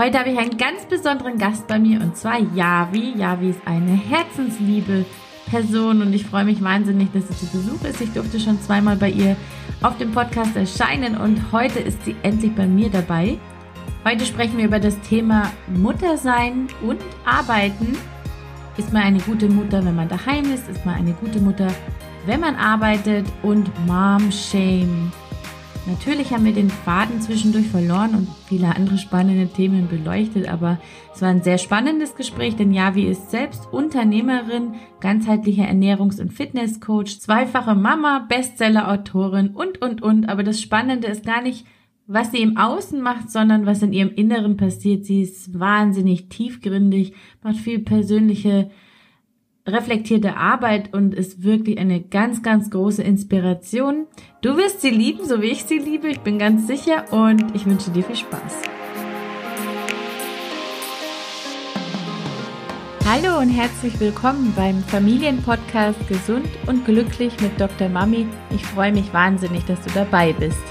Heute habe ich einen ganz besonderen Gast bei mir und zwar Javi. Javi ist eine herzensliebe Person und ich freue mich wahnsinnig, dass sie zu Besuch ist. Ich durfte schon zweimal bei ihr auf dem Podcast erscheinen und heute ist sie endlich bei mir dabei. Heute sprechen wir über das Thema Muttersein und Arbeiten. Ist man eine gute Mutter, wenn man daheim ist? Ist man eine gute Mutter, wenn man arbeitet? Und Mom Shame. Natürlich haben wir den Faden zwischendurch verloren und viele andere spannende Themen beleuchtet, aber es war ein sehr spannendes Gespräch, denn Javi ist selbst Unternehmerin, ganzheitlicher Ernährungs- und Fitnesscoach, zweifache Mama, Bestseller-Autorin und, und, und. Aber das Spannende ist gar nicht, was sie im Außen macht, sondern was in ihrem Inneren passiert. Sie ist wahnsinnig tiefgründig, macht viel persönliche reflektierte Arbeit und ist wirklich eine ganz, ganz große Inspiration. Du wirst sie lieben, so wie ich sie liebe, ich bin ganz sicher und ich wünsche dir viel Spaß. Hallo und herzlich willkommen beim Familienpodcast Gesund und Glücklich mit Dr. Mami. Ich freue mich wahnsinnig, dass du dabei bist.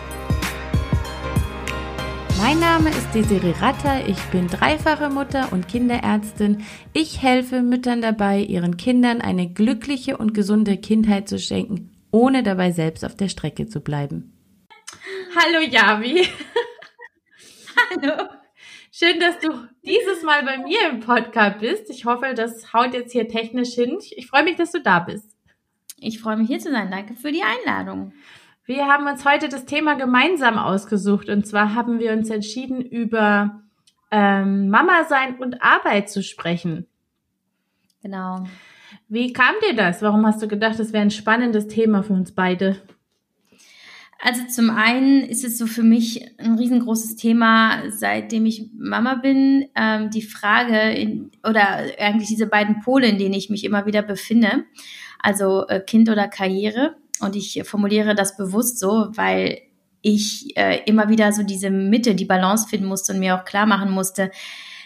Mein Name ist Desiree Ratter, ich bin dreifache Mutter und Kinderärztin. Ich helfe Müttern dabei, ihren Kindern eine glückliche und gesunde Kindheit zu schenken, ohne dabei selbst auf der Strecke zu bleiben. Hallo Javi. Hallo. Schön, dass du dieses Mal bei mir im Podcast bist. Ich hoffe, das haut jetzt hier technisch hin. Ich freue mich, dass du da bist. Ich freue mich hier zu sein. Danke für die Einladung. Wir haben uns heute das Thema gemeinsam ausgesucht und zwar haben wir uns entschieden, über ähm, Mama sein und Arbeit zu sprechen. Genau. Wie kam dir das? Warum hast du gedacht, das wäre ein spannendes Thema für uns beide? Also zum einen ist es so für mich ein riesengroßes Thema, seitdem ich Mama bin, ähm, die Frage in, oder eigentlich diese beiden Pole, in denen ich mich immer wieder befinde, also äh, Kind oder Karriere. Und ich formuliere das bewusst so, weil ich äh, immer wieder so diese Mitte, die Balance finden musste und mir auch klar machen musste,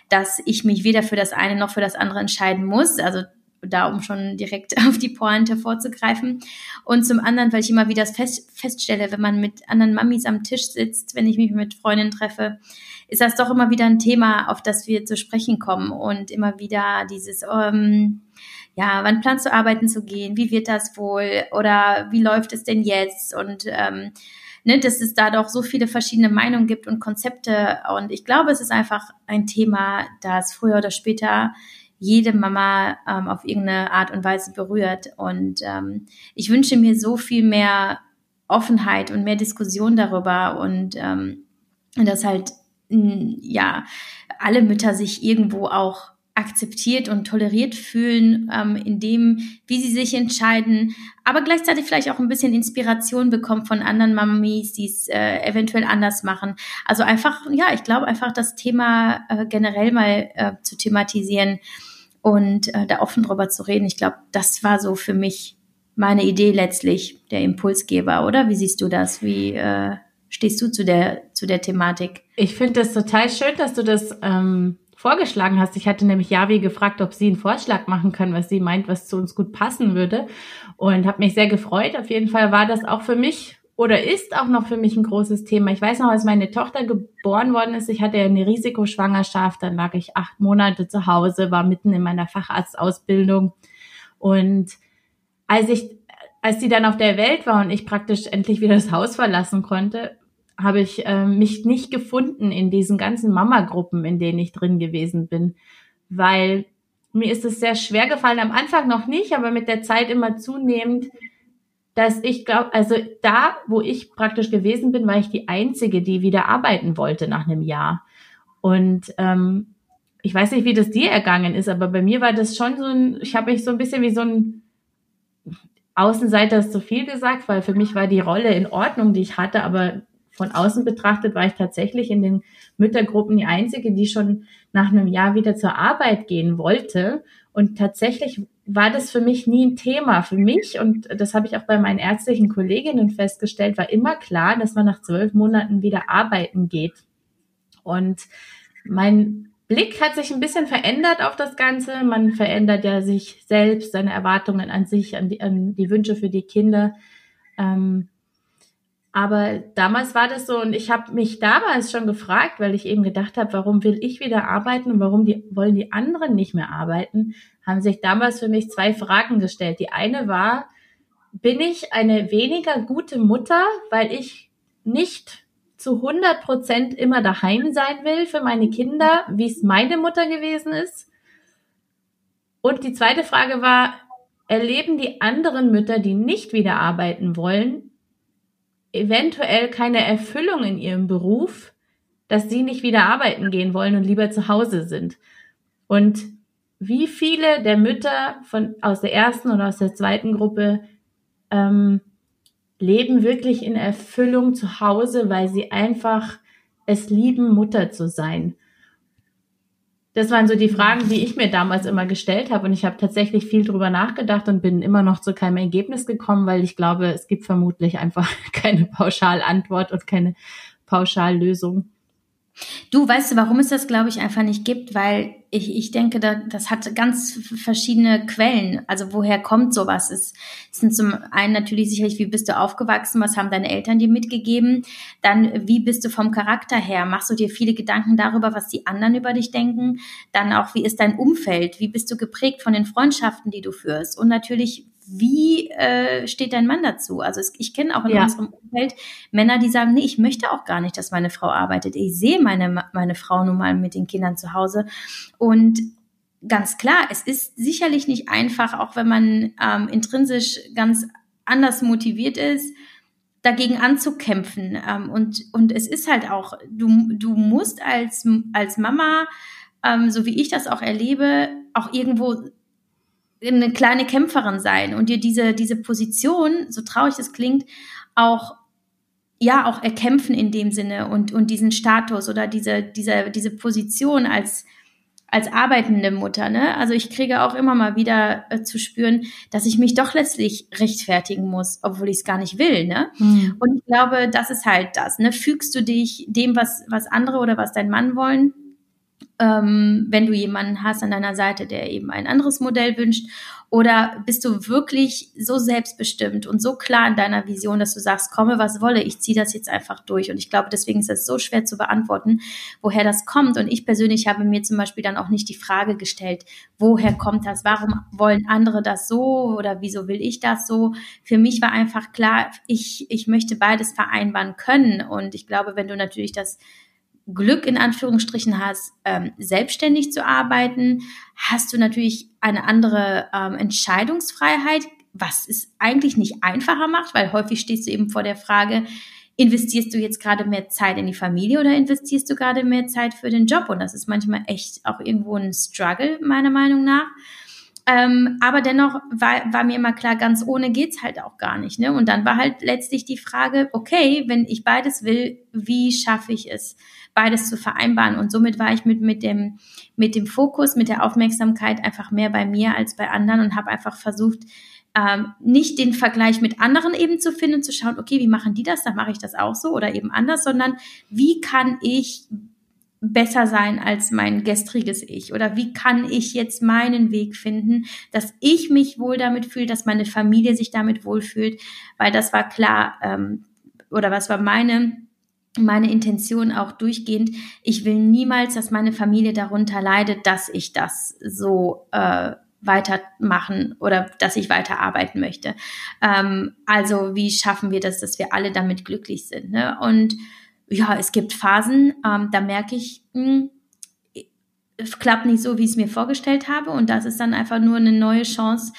dass ich mich weder für das eine noch für das andere entscheiden muss. Also da, um schon direkt auf die Pointe vorzugreifen. Und zum anderen, weil ich immer wieder fest, feststelle, wenn man mit anderen Mamis am Tisch sitzt, wenn ich mich mit Freundinnen treffe, ist das doch immer wieder ein Thema, auf das wir zu sprechen kommen und immer wieder dieses, ähm, ja, wann planst du arbeiten zu gehen? Wie wird das wohl? Oder wie läuft es denn jetzt? Und ähm, ne, dass es da doch so viele verschiedene Meinungen gibt und Konzepte. Und ich glaube, es ist einfach ein Thema, das früher oder später jede Mama ähm, auf irgendeine Art und Weise berührt. Und ähm, ich wünsche mir so viel mehr Offenheit und mehr Diskussion darüber und ähm, dass halt ja alle Mütter sich irgendwo auch akzeptiert und toleriert fühlen, ähm, in dem, wie sie sich entscheiden, aber gleichzeitig vielleicht auch ein bisschen Inspiration bekommen von anderen Mamis, die es äh, eventuell anders machen. Also einfach, ja, ich glaube einfach das Thema äh, generell mal äh, zu thematisieren und äh, da offen drüber zu reden. Ich glaube, das war so für mich meine Idee letztlich, der Impulsgeber, oder? Wie siehst du das? Wie äh, stehst du zu der, zu der Thematik? Ich finde das total schön, dass du das ähm, vorgeschlagen hast. Ich hatte nämlich Javi gefragt, ob sie einen Vorschlag machen kann, was sie meint, was zu uns gut passen würde. Und habe mich sehr gefreut. Auf jeden Fall war das auch für mich oder ist auch noch für mich ein großes Thema. Ich weiß noch, als meine Tochter geboren worden ist, ich hatte ja eine Risikoschwangerschaft, dann lag ich acht Monate zu Hause, war mitten in meiner Facharztausbildung. Und als ich, als sie dann auf der Welt war und ich praktisch endlich wieder das Haus verlassen konnte, habe ich äh, mich nicht gefunden in diesen ganzen Mama-Gruppen, in denen ich drin gewesen bin, weil mir ist es sehr schwer gefallen, am Anfang noch nicht, aber mit der Zeit immer zunehmend, dass ich glaube, also da, wo ich praktisch gewesen bin, war ich die Einzige, die wieder arbeiten wollte nach einem Jahr. Und ähm, ich weiß nicht, wie das dir ergangen ist, aber bei mir war das schon so ein, ich habe mich so ein bisschen wie so ein Außenseiter ist zu viel gesagt, weil für mich war die Rolle in Ordnung, die ich hatte, aber von außen betrachtet war ich tatsächlich in den Müttergruppen die einzige, die schon nach einem Jahr wieder zur Arbeit gehen wollte. Und tatsächlich war das für mich nie ein Thema. Für mich, und das habe ich auch bei meinen ärztlichen Kolleginnen festgestellt, war immer klar, dass man nach zwölf Monaten wieder arbeiten geht. Und mein Blick hat sich ein bisschen verändert auf das Ganze. Man verändert ja sich selbst, seine Erwartungen an sich, an die, an die Wünsche für die Kinder. Ähm, Aber damals war das so und ich habe mich damals schon gefragt, weil ich eben gedacht habe, warum will ich wieder arbeiten und warum die, wollen die anderen nicht mehr arbeiten, haben sich damals für mich zwei Fragen gestellt. Die eine war, bin ich eine weniger gute Mutter, weil ich nicht zu 100 Prozent immer daheim sein will für meine Kinder, wie es meine Mutter gewesen ist? Und die zweite Frage war, erleben die anderen Mütter, die nicht wieder arbeiten wollen, eventuell keine Erfüllung in ihrem Beruf, dass sie nicht wieder arbeiten gehen wollen und lieber zu Hause sind. Und wie viele der Mütter von, aus der ersten oder aus der zweiten Gruppe ähm, leben wirklich in Erfüllung zu Hause, weil sie einfach es lieben, Mutter zu sein. Das waren so die Fragen, die ich mir damals immer gestellt habe. Und ich habe tatsächlich viel drüber nachgedacht und bin immer noch zu keinem Ergebnis gekommen, weil ich glaube, es gibt vermutlich einfach keine Pauschalantwort und keine Pauschallösung. Du weißt du, warum es das, glaube ich, einfach nicht gibt? Weil ich, ich denke, da, das hat ganz verschiedene Quellen. Also woher kommt sowas? Es, es sind zum einen natürlich sicherlich, wie bist du aufgewachsen? Was haben deine Eltern dir mitgegeben? Dann, wie bist du vom Charakter her? Machst du dir viele Gedanken darüber, was die anderen über dich denken? Dann auch, wie ist dein Umfeld? Wie bist du geprägt von den Freundschaften, die du führst? Und natürlich, wie äh, steht dein Mann dazu? Also es, ich kenne auch in ja. unserem Umfeld Männer, die sagen, nee, ich möchte auch gar nicht, dass meine Frau arbeitet. Ich sehe meine, meine Frau nun mal mit den Kindern zu Hause. Und ganz klar, es ist sicherlich nicht einfach, auch wenn man ähm, intrinsisch ganz anders motiviert ist, dagegen anzukämpfen. Ähm, und, und es ist halt auch, du, du musst als, als Mama, ähm, so wie ich das auch erlebe, auch irgendwo eine kleine Kämpferin sein und dir diese, diese Position, so traurig es klingt, auch ja auch erkämpfen in dem Sinne und, und diesen Status oder diese, diese, diese Position als, als arbeitende Mutter. Ne? Also ich kriege auch immer mal wieder äh, zu spüren, dass ich mich doch letztlich rechtfertigen muss, obwohl ich es gar nicht will. Ne? Mhm. Und ich glaube, das ist halt das. Ne? Fügst du dich dem, was, was andere oder was dein Mann wollen? Ähm, wenn du jemanden hast an deiner Seite, der eben ein anderes Modell wünscht? Oder bist du wirklich so selbstbestimmt und so klar in deiner Vision, dass du sagst, komme, was wolle, ich ziehe das jetzt einfach durch. Und ich glaube, deswegen ist es so schwer zu beantworten, woher das kommt. Und ich persönlich habe mir zum Beispiel dann auch nicht die Frage gestellt, woher kommt das? Warum wollen andere das so oder wieso will ich das so? Für mich war einfach klar, ich, ich möchte beides vereinbaren können. Und ich glaube, wenn du natürlich das Glück in Anführungsstrichen hast, ähm, selbstständig zu arbeiten, hast du natürlich eine andere ähm, Entscheidungsfreiheit, was es eigentlich nicht einfacher macht, weil häufig stehst du eben vor der Frage, investierst du jetzt gerade mehr Zeit in die Familie oder investierst du gerade mehr Zeit für den Job? Und das ist manchmal echt auch irgendwo ein Struggle, meiner Meinung nach. Ähm, aber dennoch war, war mir immer klar, ganz ohne geht's halt auch gar nicht. Ne? Und dann war halt letztlich die Frage, okay, wenn ich beides will, wie schaffe ich es? beides zu vereinbaren. Und somit war ich mit, mit, dem, mit dem Fokus, mit der Aufmerksamkeit einfach mehr bei mir als bei anderen und habe einfach versucht, ähm, nicht den Vergleich mit anderen eben zu finden, zu schauen, okay, wie machen die das, dann mache ich das auch so oder eben anders, sondern wie kann ich besser sein als mein gestriges Ich? Oder wie kann ich jetzt meinen Weg finden, dass ich mich wohl damit fühle, dass meine Familie sich damit wohlfühlt? Weil das war klar, ähm, oder was war meine meine Intention auch durchgehend. Ich will niemals, dass meine Familie darunter leidet, dass ich das so äh, weitermachen oder dass ich weiterarbeiten möchte. Ähm, also wie schaffen wir das, dass wir alle damit glücklich sind? Ne? Und ja, es gibt Phasen, ähm, da merke ich, mh, hm, es klappt nicht so, wie ich es mir vorgestellt habe. Und das ist dann einfach nur eine neue Chance,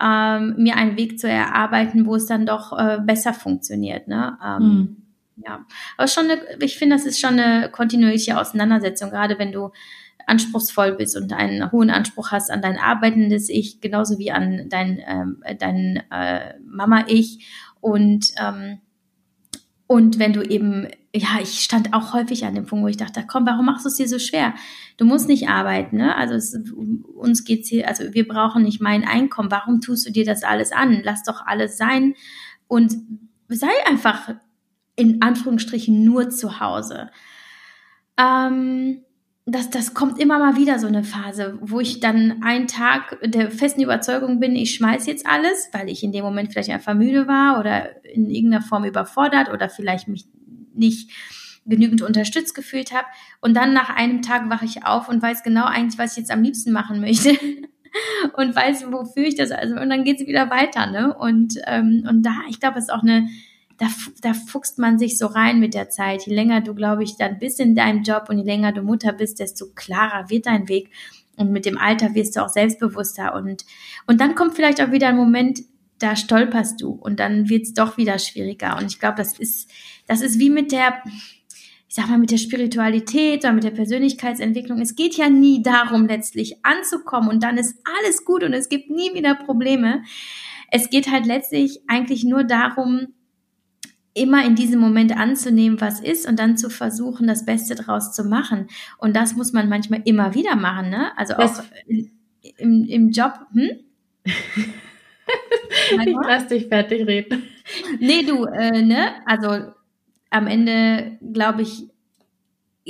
ähm, mir einen Weg zu erarbeiten, wo es dann doch äh, besser funktioniert. Ne? Ähm, mhm ja. Aber schon eine, ich finde, das ist schon eine kontinuierliche Auseinandersetzung, gerade wenn du anspruchsvoll bist und einen hohen Anspruch hast an dein arbeitendes Ich, genauso wie an dein, ähm, dein äh, Mama-Ich. Und, ähm, und wenn du eben, ja, ich stand auch häufig an dem Punkt, wo ich dachte, komm, warum machst du es dir so schwer? Du musst nicht arbeiten, ne? Also es, uns geht's hier, also wir brauchen nicht mein Einkommen. Warum tust du dir das alles an? Lass doch alles sein und sei einfach in Anführungsstrichen nur zu Hause. Ähm, das, das kommt immer mal wieder so eine Phase, wo ich dann einen Tag der festen Überzeugung bin, ich schmeiß jetzt alles, weil ich in dem Moment vielleicht einfach müde war oder in irgendeiner Form überfordert oder vielleicht mich nicht genügend unterstützt gefühlt habe. Und dann nach einem Tag wache ich auf und weiß genau eigentlich, was ich jetzt am liebsten machen möchte. und weiß, wofür ich das also. Und dann geht es wieder weiter, ne? Und, ähm, und da, ich glaube, es ist auch eine da, da fuchst man sich so rein mit der Zeit. Je länger du, glaube ich, dann bist in deinem Job und je länger du Mutter bist, desto klarer wird dein Weg. Und mit dem Alter wirst du auch selbstbewusster. Und, und dann kommt vielleicht auch wieder ein Moment, da stolperst du und dann wird es doch wieder schwieriger. Und ich glaube, das ist, das ist wie mit der, ich sag mal, mit der Spiritualität oder mit der Persönlichkeitsentwicklung. Es geht ja nie darum, letztlich anzukommen und dann ist alles gut und es gibt nie wieder Probleme. Es geht halt letztlich eigentlich nur darum, immer in diesem Moment anzunehmen, was ist und dann zu versuchen, das Beste draus zu machen. Und das muss man manchmal immer wieder machen, ne? Also auch im, im Job. Hm? ich lass dich fertig reden. Nee, du, äh, ne? Also am Ende, glaube ich,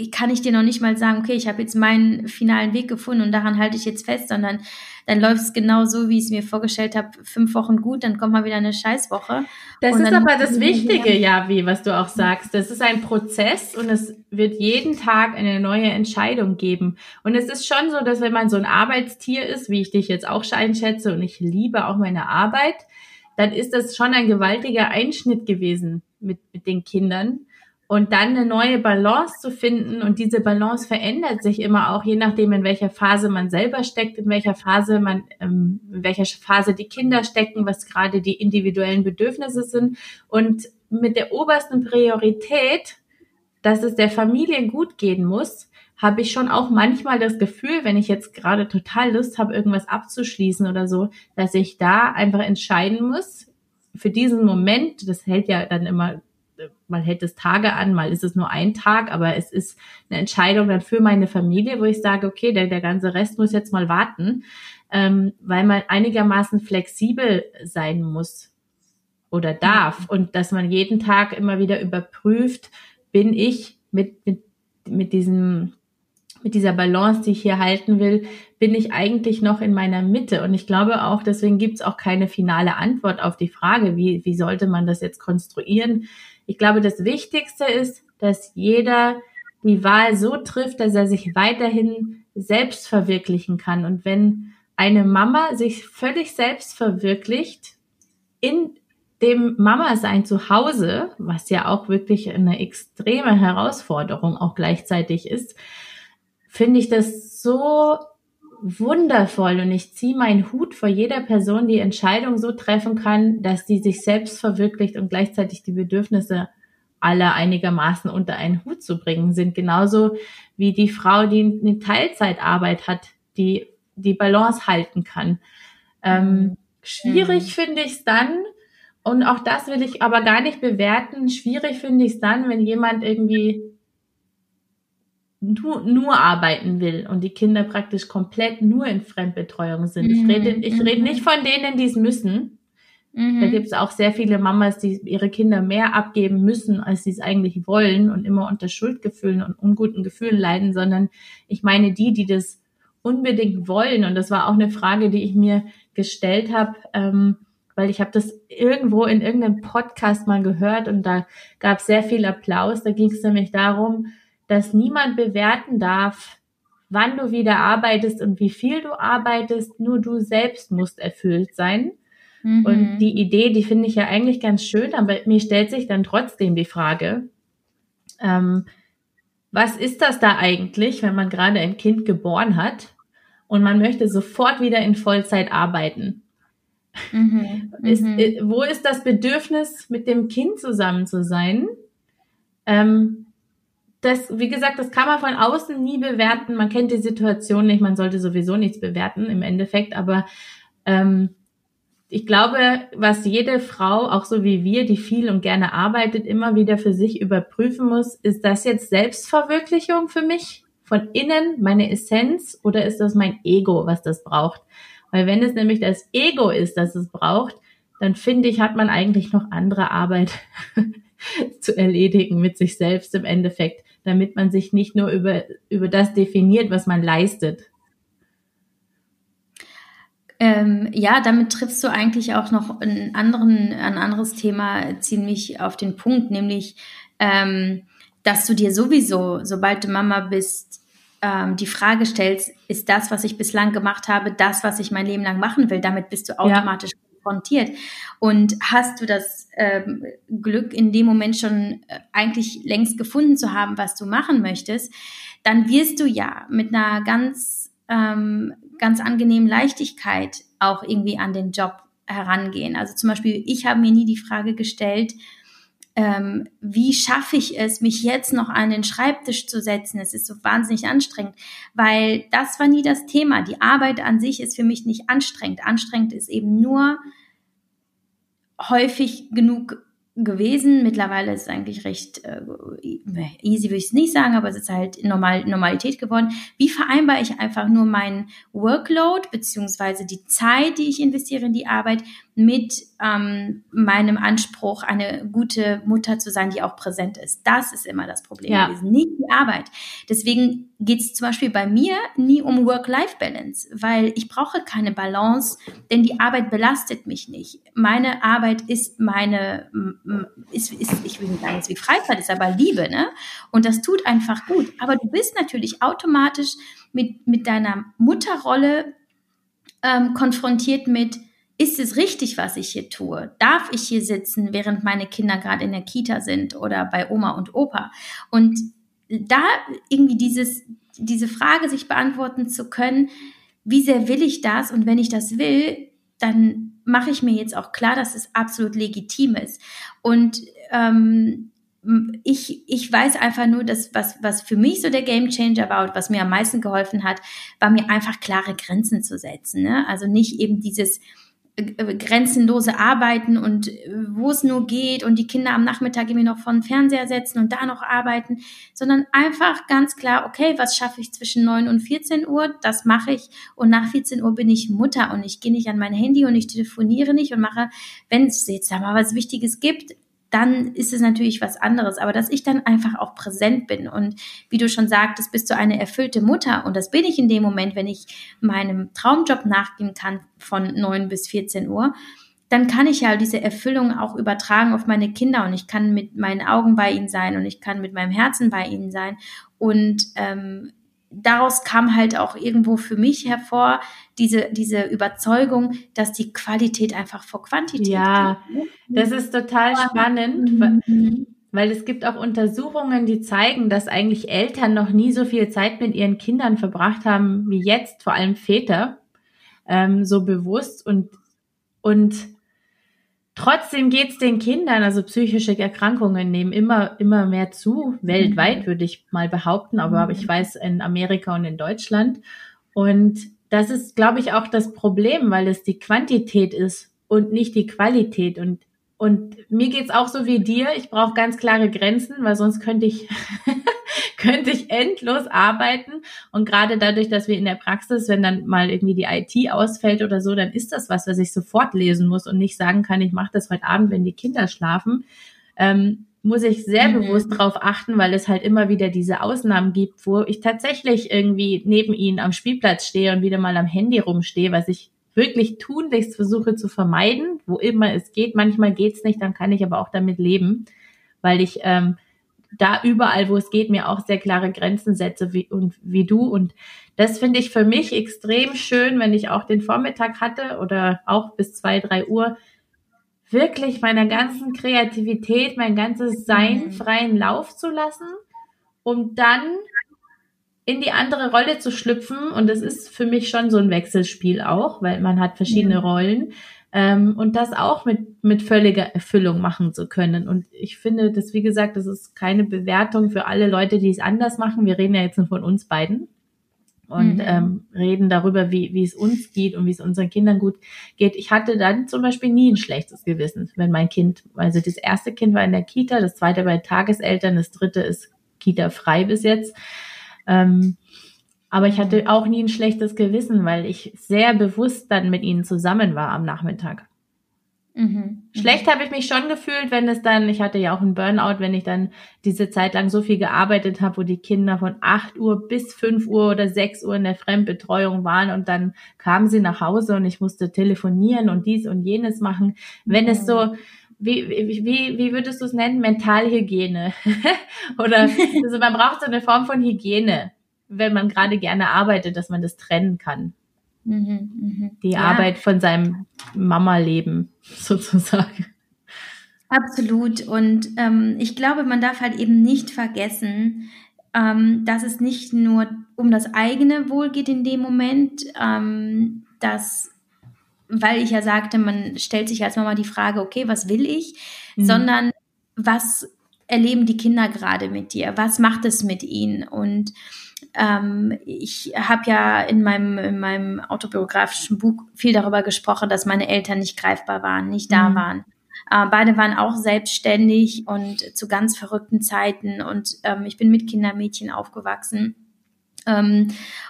kann ich dir noch nicht mal sagen, okay, ich habe jetzt meinen finalen Weg gefunden und daran halte ich jetzt fest, sondern dann läuft es genau so, wie ich es mir vorgestellt habe, fünf Wochen gut, dann kommt mal wieder eine Scheißwoche. Das ist aber das Wichtige, ja, wie was du auch sagst. Das ist ein Prozess und es wird jeden Tag eine neue Entscheidung geben. Und es ist schon so, dass wenn man so ein Arbeitstier ist, wie ich dich jetzt auch einschätze und ich liebe auch meine Arbeit, dann ist das schon ein gewaltiger Einschnitt gewesen mit, mit den Kindern und dann eine neue Balance zu finden. Und diese Balance verändert sich immer auch, je nachdem, in welcher Phase man selber steckt, in welcher Phase man, ähm, in welcher Phase die Kinder stecken, was gerade die individuellen Bedürfnisse sind. Und mit der obersten Priorität, dass es der Familie gut gehen muss, habe ich schon auch manchmal das Gefühl, wenn ich jetzt gerade total Lust habe, irgendwas abzuschließen oder so, dass ich da einfach entscheiden muss, für diesen Moment, das hält ja dann immer mal hält es Tage an, mal ist es nur ein Tag, aber es ist eine Entscheidung dann für meine Familie, wo ich sage, okay, der, der ganze Rest muss jetzt mal warten, ähm, weil man einigermaßen flexibel sein muss oder darf mhm. und dass man jeden Tag immer wieder überprüft, bin ich mit, mit, mit diesem mit dieser Balance, die ich hier halten will, bin ich eigentlich noch in meiner Mitte. Und ich glaube auch, deswegen gibt es auch keine finale Antwort auf die Frage, wie, wie sollte man das jetzt konstruieren. Ich glaube, das Wichtigste ist, dass jeder die Wahl so trifft, dass er sich weiterhin selbst verwirklichen kann. Und wenn eine Mama sich völlig selbst verwirklicht in dem Mama-Sein zu Hause, was ja auch wirklich eine extreme Herausforderung auch gleichzeitig ist, finde ich das so wundervoll und ich ziehe meinen Hut vor jeder Person, die Entscheidung so treffen kann, dass sie sich selbst verwirklicht und gleichzeitig die Bedürfnisse aller einigermaßen unter einen Hut zu bringen sind. Genauso wie die Frau, die eine Teilzeitarbeit hat, die die Balance halten kann. Ähm, mhm. schwierig mhm. finde ich es dann, und auch das will ich aber gar nicht bewerten, schwierig finde ich es dann, wenn jemand irgendwie nur, nur arbeiten will und die Kinder praktisch komplett nur in Fremdbetreuung sind. Mhm. Ich rede, ich rede nicht von denen, die es müssen. Mhm. Da gibt es auch sehr viele Mamas, die ihre Kinder mehr abgeben müssen, als sie es eigentlich wollen und immer unter Schuldgefühlen und unguten Gefühlen leiden, sondern ich meine die, die das unbedingt wollen. Und das war auch eine Frage, die ich mir gestellt habe, ähm, weil ich habe das irgendwo in irgendeinem Podcast mal gehört und da gab es sehr viel Applaus. Da ging es nämlich darum, dass niemand bewerten darf, wann du wieder arbeitest und wie viel du arbeitest. Nur du selbst musst erfüllt sein. Mhm. Und die Idee, die finde ich ja eigentlich ganz schön, aber mir stellt sich dann trotzdem die Frage, ähm, was ist das da eigentlich, wenn man gerade ein Kind geboren hat und man möchte sofort wieder in Vollzeit arbeiten? Mhm. Ist, mhm. Äh, wo ist das Bedürfnis, mit dem Kind zusammen zu sein? Ähm, das, wie gesagt, das kann man von außen nie bewerten. Man kennt die Situation nicht, man sollte sowieso nichts bewerten im Endeffekt, aber ähm, ich glaube, was jede Frau, auch so wie wir, die viel und gerne arbeitet, immer wieder für sich überprüfen muss, ist das jetzt Selbstverwirklichung für mich von innen, meine Essenz, oder ist das mein Ego, was das braucht? Weil wenn es nämlich das Ego ist, das es braucht, dann finde ich, hat man eigentlich noch andere Arbeit zu erledigen mit sich selbst im Endeffekt damit man sich nicht nur über, über das definiert, was man leistet. Ähm, ja, damit triffst du eigentlich auch noch einen anderen, ein anderes Thema ziemlich auf den Punkt, nämlich, ähm, dass du dir sowieso, sobald du Mama bist, ähm, die Frage stellst, ist das, was ich bislang gemacht habe, das, was ich mein Leben lang machen will? Damit bist du automatisch ja. Konfrontiert. Und hast du das ähm, Glück, in dem Moment schon äh, eigentlich längst gefunden zu haben, was du machen möchtest, dann wirst du ja mit einer ganz ähm, ganz angenehmen Leichtigkeit auch irgendwie an den Job herangehen. Also zum Beispiel, ich habe mir nie die Frage gestellt, ähm, wie schaffe ich es, mich jetzt noch an den Schreibtisch zu setzen? Es ist so wahnsinnig anstrengend, weil das war nie das Thema. Die Arbeit an sich ist für mich nicht anstrengend. Anstrengend ist eben nur häufig genug gewesen. Mittlerweile ist es eigentlich recht äh, easy, würde ich es nicht sagen, aber es ist halt normal, Normalität geworden. Wie vereinbare ich einfach nur meinen Workload beziehungsweise die Zeit, die ich investiere in die Arbeit mit ähm, meinem Anspruch, eine gute Mutter zu sein, die auch präsent ist. Das ist immer das Problem ja. gewesen, nicht die Arbeit. Deswegen geht es zum Beispiel bei mir nie um Work-Life-Balance, weil ich brauche keine Balance, denn die Arbeit belastet mich nicht. Meine Arbeit ist meine, ist, ist ich will nicht sagen, ist wie Freizeit, ist aber Liebe, ne? Und das tut einfach gut. Aber du bist natürlich automatisch mit, mit deiner Mutterrolle ähm, konfrontiert mit, ist es richtig, was ich hier tue? Darf ich hier sitzen, während meine Kinder gerade in der Kita sind oder bei Oma und Opa? Und da irgendwie dieses, diese Frage sich beantworten zu können, wie sehr will ich das? Und wenn ich das will, dann mache ich mir jetzt auch klar, dass es absolut legitim ist. Und ähm, ich, ich weiß einfach nur, dass was, was für mich so der Game Changer war und was mir am meisten geholfen hat, war mir einfach klare Grenzen zu setzen. Ne? Also nicht eben dieses, grenzenlose Arbeiten und äh, wo es nur geht und die Kinder am Nachmittag irgendwie noch vor den Fernseher setzen und da noch arbeiten, sondern einfach ganz klar, okay, was schaffe ich zwischen 9 und 14 Uhr, das mache ich. Und nach 14 Uhr bin ich Mutter und ich gehe nicht an mein Handy und ich telefoniere nicht und mache, wenn es jetzt da mal was Wichtiges gibt, dann ist es natürlich was anderes. Aber dass ich dann einfach auch präsent bin und wie du schon sagtest, bist du eine erfüllte Mutter. Und das bin ich in dem Moment, wenn ich meinem Traumjob nachgehen kann von 9 bis 14 Uhr, dann kann ich ja diese Erfüllung auch übertragen auf meine Kinder. Und ich kann mit meinen Augen bei ihnen sein und ich kann mit meinem Herzen bei ihnen sein. Und ähm, daraus kam halt auch irgendwo für mich hervor diese, diese Überzeugung, dass die Qualität einfach vor Quantität Ja, geht. Ne? das ist total spannend, mhm. weil es gibt auch Untersuchungen, die zeigen, dass eigentlich Eltern noch nie so viel Zeit mit ihren Kindern verbracht haben wie jetzt, vor allem Väter, ähm, so bewusst und, und Trotzdem geht's den Kindern, also psychische Erkrankungen nehmen immer, immer mehr zu, weltweit würde ich mal behaupten, aber mhm. ich weiß in Amerika und in Deutschland. Und das ist, glaube ich, auch das Problem, weil es die Quantität ist und nicht die Qualität. Und und mir geht's auch so wie dir. Ich brauche ganz klare Grenzen, weil sonst könnte ich, könnte ich endlos arbeiten. Und gerade dadurch, dass wir in der Praxis, wenn dann mal irgendwie die IT ausfällt oder so, dann ist das was, was ich sofort lesen muss und nicht sagen kann, ich mache das heute Abend, wenn die Kinder schlafen. Ähm, muss ich sehr mhm. bewusst drauf achten, weil es halt immer wieder diese Ausnahmen gibt, wo ich tatsächlich irgendwie neben ihnen am Spielplatz stehe und wieder mal am Handy rumstehe, was ich wirklich tunlichst versuche zu vermeiden, wo immer es geht. Manchmal geht's nicht, dann kann ich aber auch damit leben, weil ich ähm, da überall, wo es geht, mir auch sehr klare Grenzen setze wie, und wie du. Und das finde ich für mich extrem schön, wenn ich auch den Vormittag hatte oder auch bis zwei, drei Uhr, wirklich meiner ganzen Kreativität, mein ganzes Sein mhm. freien Lauf zu lassen, um dann in die andere Rolle zu schlüpfen. Und es ist für mich schon so ein Wechselspiel auch, weil man hat verschiedene ja. Rollen. Ähm, und das auch mit, mit völliger Erfüllung machen zu können. Und ich finde, das, wie gesagt, das ist keine Bewertung für alle Leute, die es anders machen. Wir reden ja jetzt nur von uns beiden und mhm. ähm, reden darüber, wie, wie es uns geht und wie es unseren Kindern gut geht. Ich hatte dann zum Beispiel nie ein schlechtes Gewissen, wenn mein Kind, also das erste Kind war in der Kita, das zweite bei Tageseltern, das dritte ist Kita frei bis jetzt. Ähm, aber ich hatte auch nie ein schlechtes Gewissen, weil ich sehr bewusst dann mit ihnen zusammen war am Nachmittag. Mhm. Schlecht habe ich mich schon gefühlt, wenn es dann, ich hatte ja auch einen Burnout, wenn ich dann diese Zeit lang so viel gearbeitet habe, wo die Kinder von 8 Uhr bis 5 Uhr oder 6 Uhr in der Fremdbetreuung waren und dann kamen sie nach Hause und ich musste telefonieren und dies und jenes machen. Wenn mhm. es so, wie, wie, wie würdest du es nennen? Mentalhygiene. oder also man braucht so eine Form von Hygiene, wenn man gerade gerne arbeitet, dass man das trennen kann. Mhm, mh. Die ja. Arbeit von seinem Mama-Leben sozusagen. Absolut. Und ähm, ich glaube, man darf halt eben nicht vergessen, ähm, dass es nicht nur um das eigene Wohl geht in dem Moment, ähm, dass, weil ich ja sagte, man stellt sich als Mama die Frage, okay, was will ich, mhm. sondern was erleben die Kinder gerade mit dir? Was macht es mit ihnen? Und ähm, ich habe ja in meinem, in meinem autobiografischen Buch viel darüber gesprochen, dass meine Eltern nicht greifbar waren, nicht da mhm. waren. Äh, beide waren auch selbstständig und zu ganz verrückten Zeiten und ähm, ich bin mit Kindermädchen aufgewachsen. Ähm,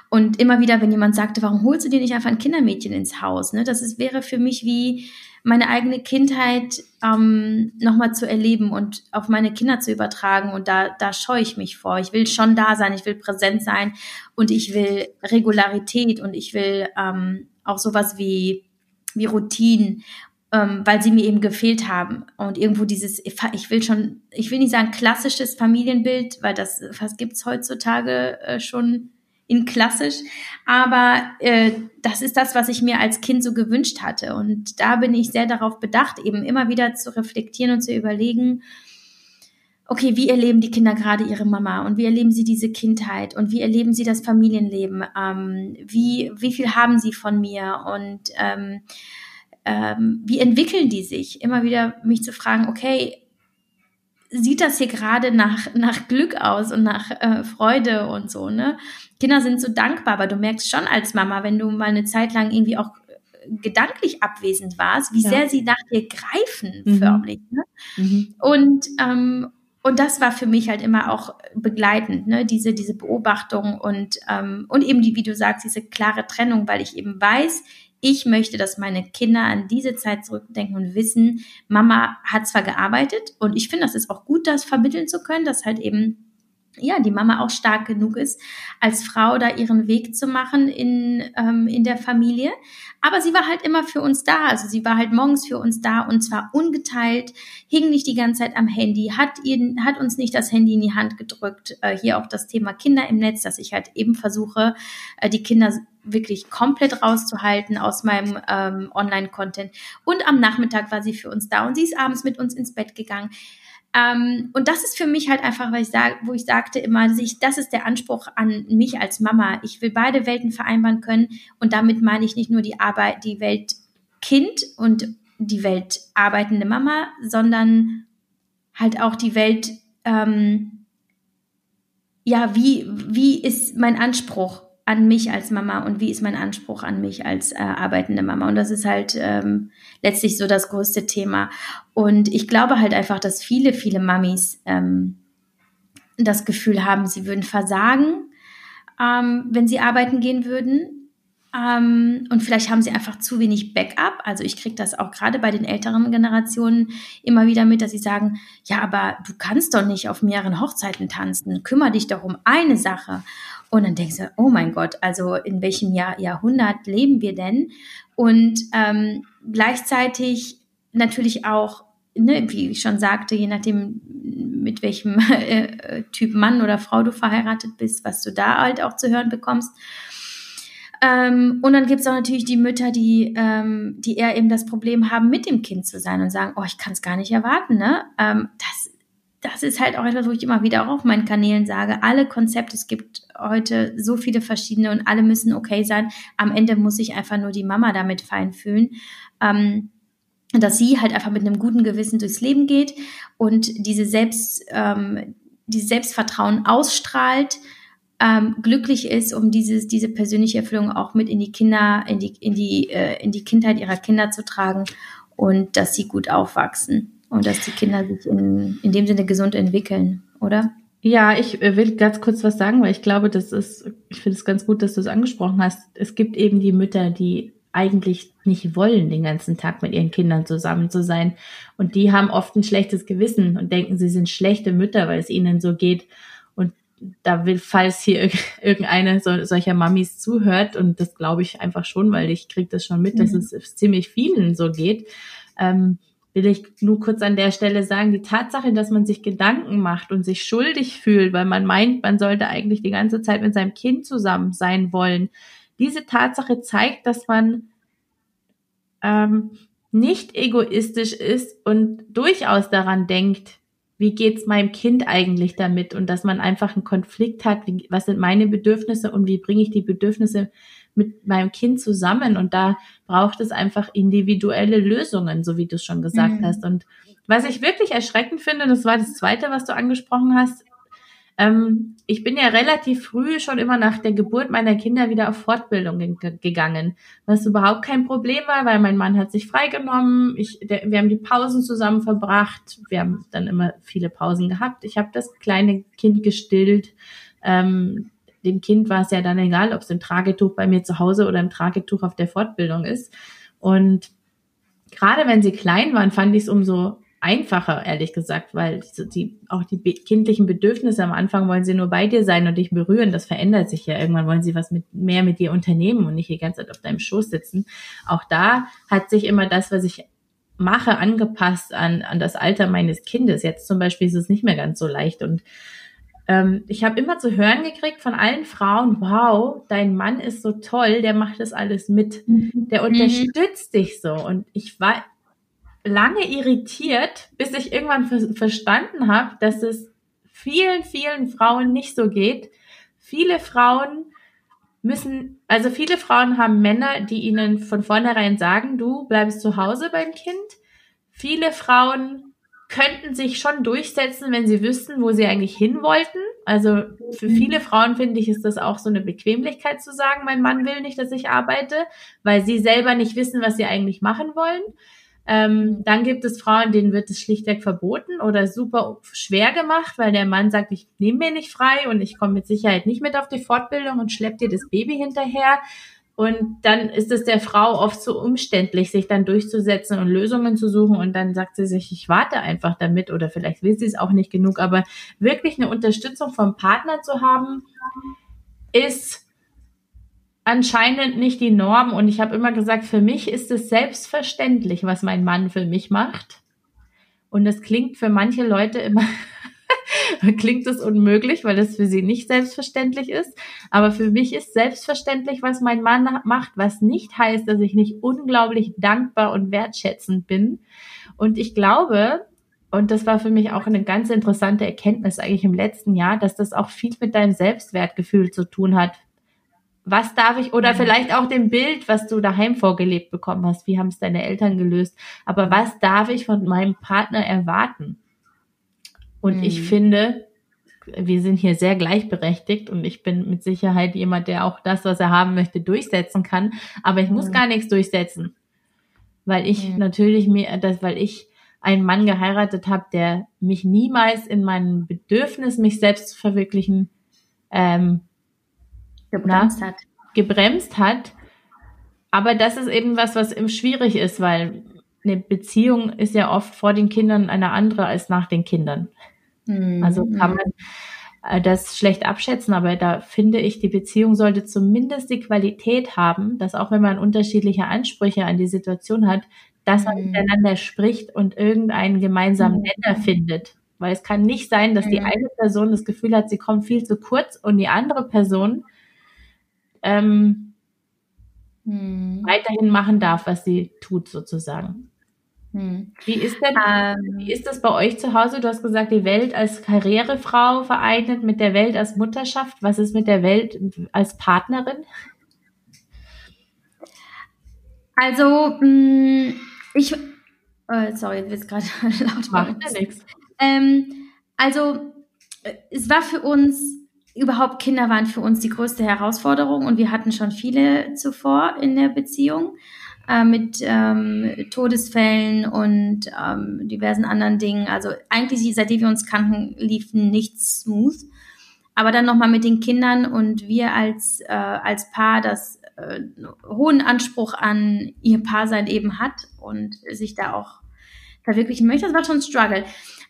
und immer wieder, wenn jemand sagte, warum holst du dir nicht einfach ein Kindermädchen ins Haus? Ne? Das ist, wäre für mich wie, meine eigene Kindheit ähm, nochmal zu erleben und auf meine Kinder zu übertragen. Und da, da scheue ich mich vor. Ich will schon da sein, ich will präsent sein und ich will Regularität und ich will ähm, auch sowas wie, wie Routinen, ähm, weil sie mir eben gefehlt haben. Und irgendwo dieses, ich will schon, ich will nicht sagen klassisches Familienbild, weil das, was gibt's heutzutage äh, schon in klassisch. Aber äh, das ist das, was ich mir als Kind so gewünscht hatte. Und da bin ich sehr darauf bedacht, eben immer wieder zu reflektieren und zu überlegen, okay, wie erleben die Kinder gerade ihre Mama und wie erleben sie diese Kindheit und wie erleben sie das Familienleben? Ähm, wie, wie viel haben sie von mir und ähm, ähm, wie entwickeln die sich? Immer wieder mich zu fragen, okay, sieht das hier gerade nach, nach Glück aus und nach äh, Freude und so, ne? Kinder sind so dankbar, aber du merkst schon als Mama, wenn du mal eine Zeit lang irgendwie auch äh, gedanklich abwesend warst, wie ja. sehr sie nach dir greifen, mhm. förmlich. Ne? Mhm. Und, ähm, und das war für mich halt immer auch begleitend, ne? diese, diese Beobachtung und, ähm, und eben die, wie du sagst, diese klare Trennung, weil ich eben weiß, ich möchte, dass meine Kinder an diese Zeit zurückdenken und wissen, Mama hat zwar gearbeitet und ich finde, das ist auch gut, das vermitteln zu können, dass halt eben ja, die Mama auch stark genug ist, als Frau da ihren Weg zu machen in, ähm, in der Familie. Aber sie war halt immer für uns da. Also sie war halt morgens für uns da und zwar ungeteilt, hing nicht die ganze Zeit am Handy, hat, ihr, hat uns nicht das Handy in die Hand gedrückt. Äh, hier auch das Thema Kinder im Netz, dass ich halt eben versuche, äh, die Kinder wirklich komplett rauszuhalten aus meinem ähm, Online-Content. Und am Nachmittag war sie für uns da und sie ist abends mit uns ins Bett gegangen. Ähm, und das ist für mich halt einfach, weil ich sage, wo ich sagte immer, ich, das ist der Anspruch an mich als Mama. Ich will beide Welten vereinbaren können und damit meine ich nicht nur die Arbeit, die Welt Kind und die Welt arbeitende Mama, sondern halt auch die Welt, ähm, ja, wie, wie ist mein Anspruch an mich als Mama und wie ist mein Anspruch an mich als äh, arbeitende Mama. Und das ist halt ähm, letztlich so das größte Thema. Und ich glaube halt einfach, dass viele, viele Mamis ähm, das Gefühl haben, sie würden versagen, ähm, wenn sie arbeiten gehen würden. Ähm, und vielleicht haben sie einfach zu wenig Backup. Also ich kriege das auch gerade bei den älteren Generationen immer wieder mit, dass sie sagen, ja, aber du kannst doch nicht auf mehreren Hochzeiten tanzen. Kümmer dich doch um eine Sache. Und dann denkst du, oh mein Gott, also in welchem Jahr, Jahrhundert leben wir denn? Und ähm, gleichzeitig natürlich auch, ne, wie ich schon sagte, je nachdem, mit welchem äh, Typ Mann oder Frau du verheiratet bist, was du da halt auch zu hören bekommst. Ähm, und dann gibt es auch natürlich die Mütter, die, ähm, die eher eben das Problem haben, mit dem Kind zu sein und sagen, oh, ich kann es gar nicht erwarten. Ne? Ähm, das das ist halt auch etwas, wo ich immer wieder auch auf meinen Kanälen sage, alle Konzepte, es gibt heute so viele verschiedene und alle müssen okay sein. Am Ende muss sich einfach nur die Mama damit fein fühlen. Ähm, dass sie halt einfach mit einem guten Gewissen durchs Leben geht und diese Selbst, ähm, dieses Selbstvertrauen ausstrahlt, ähm, glücklich ist, um dieses, diese persönliche Erfüllung auch mit in die Kinder, in die, in die, äh, in die Kindheit ihrer Kinder zu tragen und dass sie gut aufwachsen und dass die Kinder sich in, in dem Sinne gesund entwickeln, oder? Ja, ich äh, will ganz kurz was sagen, weil ich glaube, das ist, ich finde es ganz gut, dass du es angesprochen hast. Es gibt eben die Mütter, die eigentlich nicht wollen, den ganzen Tag mit ihren Kindern zusammen zu sein. Und die haben oft ein schlechtes Gewissen und denken, sie sind schlechte Mütter, weil es ihnen so geht. Und da will, falls hier irgendeine so, solcher Mamis zuhört, und das glaube ich einfach schon, weil ich kriege das schon mit, mhm. dass es ziemlich vielen so geht, ähm, will ich nur kurz an der Stelle sagen, die Tatsache, dass man sich Gedanken macht und sich schuldig fühlt, weil man meint, man sollte eigentlich die ganze Zeit mit seinem Kind zusammen sein wollen, diese Tatsache zeigt, dass man ähm, nicht egoistisch ist und durchaus daran denkt, wie geht's meinem Kind eigentlich damit und dass man einfach einen Konflikt hat, wie, was sind meine Bedürfnisse und wie bringe ich die Bedürfnisse mit meinem Kind zusammen und da braucht es einfach individuelle Lösungen, so wie du es schon gesagt mhm. hast. Und was ich wirklich erschreckend finde, das war das zweite, was du angesprochen hast, ähm, ich bin ja relativ früh schon immer nach der Geburt meiner Kinder wieder auf Fortbildung gegangen, was überhaupt kein Problem war, weil mein Mann hat sich freigenommen. Ich, der, wir haben die Pausen zusammen verbracht. Wir haben dann immer viele Pausen gehabt. Ich habe das kleine Kind gestillt. Ähm, dem Kind war es ja dann egal, ob es im Tragetuch bei mir zu Hause oder im Tragetuch auf der Fortbildung ist. Und gerade wenn sie klein waren, fand ich es umso einfacher, ehrlich gesagt, weil die, auch die kindlichen Bedürfnisse am Anfang wollen sie nur bei dir sein und dich berühren. Das verändert sich ja. Irgendwann wollen sie was mit, mehr mit dir unternehmen und nicht die ganze Zeit auf deinem Schoß sitzen. Auch da hat sich immer das, was ich mache, angepasst an, an das Alter meines Kindes. Jetzt zum Beispiel ist es nicht mehr ganz so leicht und ähm, ich habe immer zu hören gekriegt von allen Frauen, wow, dein Mann ist so toll, der macht das alles mit, mhm. der unterstützt mhm. dich so. Und ich war lange irritiert, bis ich irgendwann ver verstanden habe, dass es vielen, vielen Frauen nicht so geht. Viele Frauen müssen, also viele Frauen haben Männer, die ihnen von vornherein sagen, du bleibst zu Hause beim Kind. Viele Frauen könnten sich schon durchsetzen, wenn sie wüssten, wo sie eigentlich hin wollten. Also für mhm. viele Frauen finde ich, ist das auch so eine Bequemlichkeit zu sagen, mein Mann will nicht, dass ich arbeite, weil sie selber nicht wissen, was sie eigentlich machen wollen. Ähm, dann gibt es Frauen, denen wird es schlichtweg verboten oder super schwer gemacht, weil der Mann sagt, ich nehme mir nicht frei und ich komme mit Sicherheit nicht mit auf die Fortbildung und schlepp dir das Baby hinterher. Und dann ist es der Frau oft so umständlich, sich dann durchzusetzen und Lösungen zu suchen. Und dann sagt sie sich, ich warte einfach damit oder vielleicht will sie es auch nicht genug. Aber wirklich eine Unterstützung vom Partner zu haben, ist anscheinend nicht die Norm. Und ich habe immer gesagt, für mich ist es selbstverständlich, was mein Mann für mich macht. Und das klingt für manche Leute immer, klingt es unmöglich, weil es für sie nicht selbstverständlich ist. Aber für mich ist selbstverständlich, was mein Mann macht, was nicht heißt, dass ich nicht unglaublich dankbar und wertschätzend bin. Und ich glaube, und das war für mich auch eine ganz interessante Erkenntnis eigentlich im letzten Jahr, dass das auch viel mit deinem Selbstwertgefühl zu tun hat was darf ich, oder mhm. vielleicht auch dem Bild, was du daheim vorgelebt bekommen hast, wie haben es deine Eltern gelöst, aber was darf ich von meinem Partner erwarten? Und mhm. ich finde, wir sind hier sehr gleichberechtigt und ich bin mit Sicherheit jemand, der auch das, was er haben möchte, durchsetzen kann, aber ich mhm. muss gar nichts durchsetzen, weil ich mhm. natürlich mir, das, weil ich einen Mann geheiratet habe, der mich niemals in meinem Bedürfnis, mich selbst zu verwirklichen, ähm, gebremst hat. Gebremst hat. Aber das ist eben was, was eben schwierig ist, weil eine Beziehung ist ja oft vor den Kindern eine andere als nach den Kindern. Mhm. Also kann man äh, das schlecht abschätzen, aber da finde ich, die Beziehung sollte zumindest die Qualität haben, dass auch wenn man unterschiedliche Ansprüche an die Situation hat, dass man mhm. miteinander spricht und irgendeinen gemeinsamen mhm. Nenner findet. Weil es kann nicht sein, dass die mhm. eine Person das Gefühl hat, sie kommt viel zu kurz und die andere Person ähm, hm. weiterhin machen darf, was sie tut, sozusagen. Hm. Wie ist denn, ähm, wie ist das bei euch zu Hause? Du hast gesagt, die Welt als Karrierefrau vereint mit der Welt als Mutterschaft. Was ist mit der Welt als Partnerin? Also, mh, hm, ich, äh, sorry, jetzt wird es gerade laut. Macht ja nichts. Ähm, also, äh, es war für uns überhaupt Kinder waren für uns die größte Herausforderung und wir hatten schon viele zuvor in der Beziehung äh, mit ähm, Todesfällen und ähm, diversen anderen Dingen. Also eigentlich, seitdem wir uns kannten, lief nichts smooth. aber dann nochmal mit den Kindern und wir als, äh, als Paar, das äh, hohen Anspruch an ihr Paarsein eben hat und sich da auch verwirklichen möchte, das war schon ein Struggle.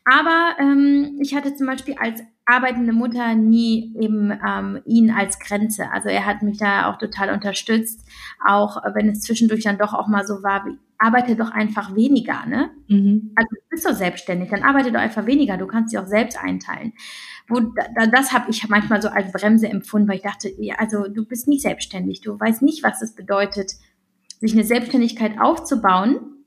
Aber ähm, ich hatte zum Beispiel als arbeitende Mutter nie eben ähm, ihn als Grenze. Also er hat mich da auch total unterstützt, auch wenn es zwischendurch dann doch auch mal so war, wie, arbeite doch einfach weniger, ne? Mhm. Also du bist doch selbstständig, dann arbeite doch einfach weniger, du kannst sie auch selbst einteilen. Wo, da, das habe ich manchmal so als Bremse empfunden, weil ich dachte, ja, also du bist nicht selbstständig, du weißt nicht, was es bedeutet, sich eine Selbstständigkeit aufzubauen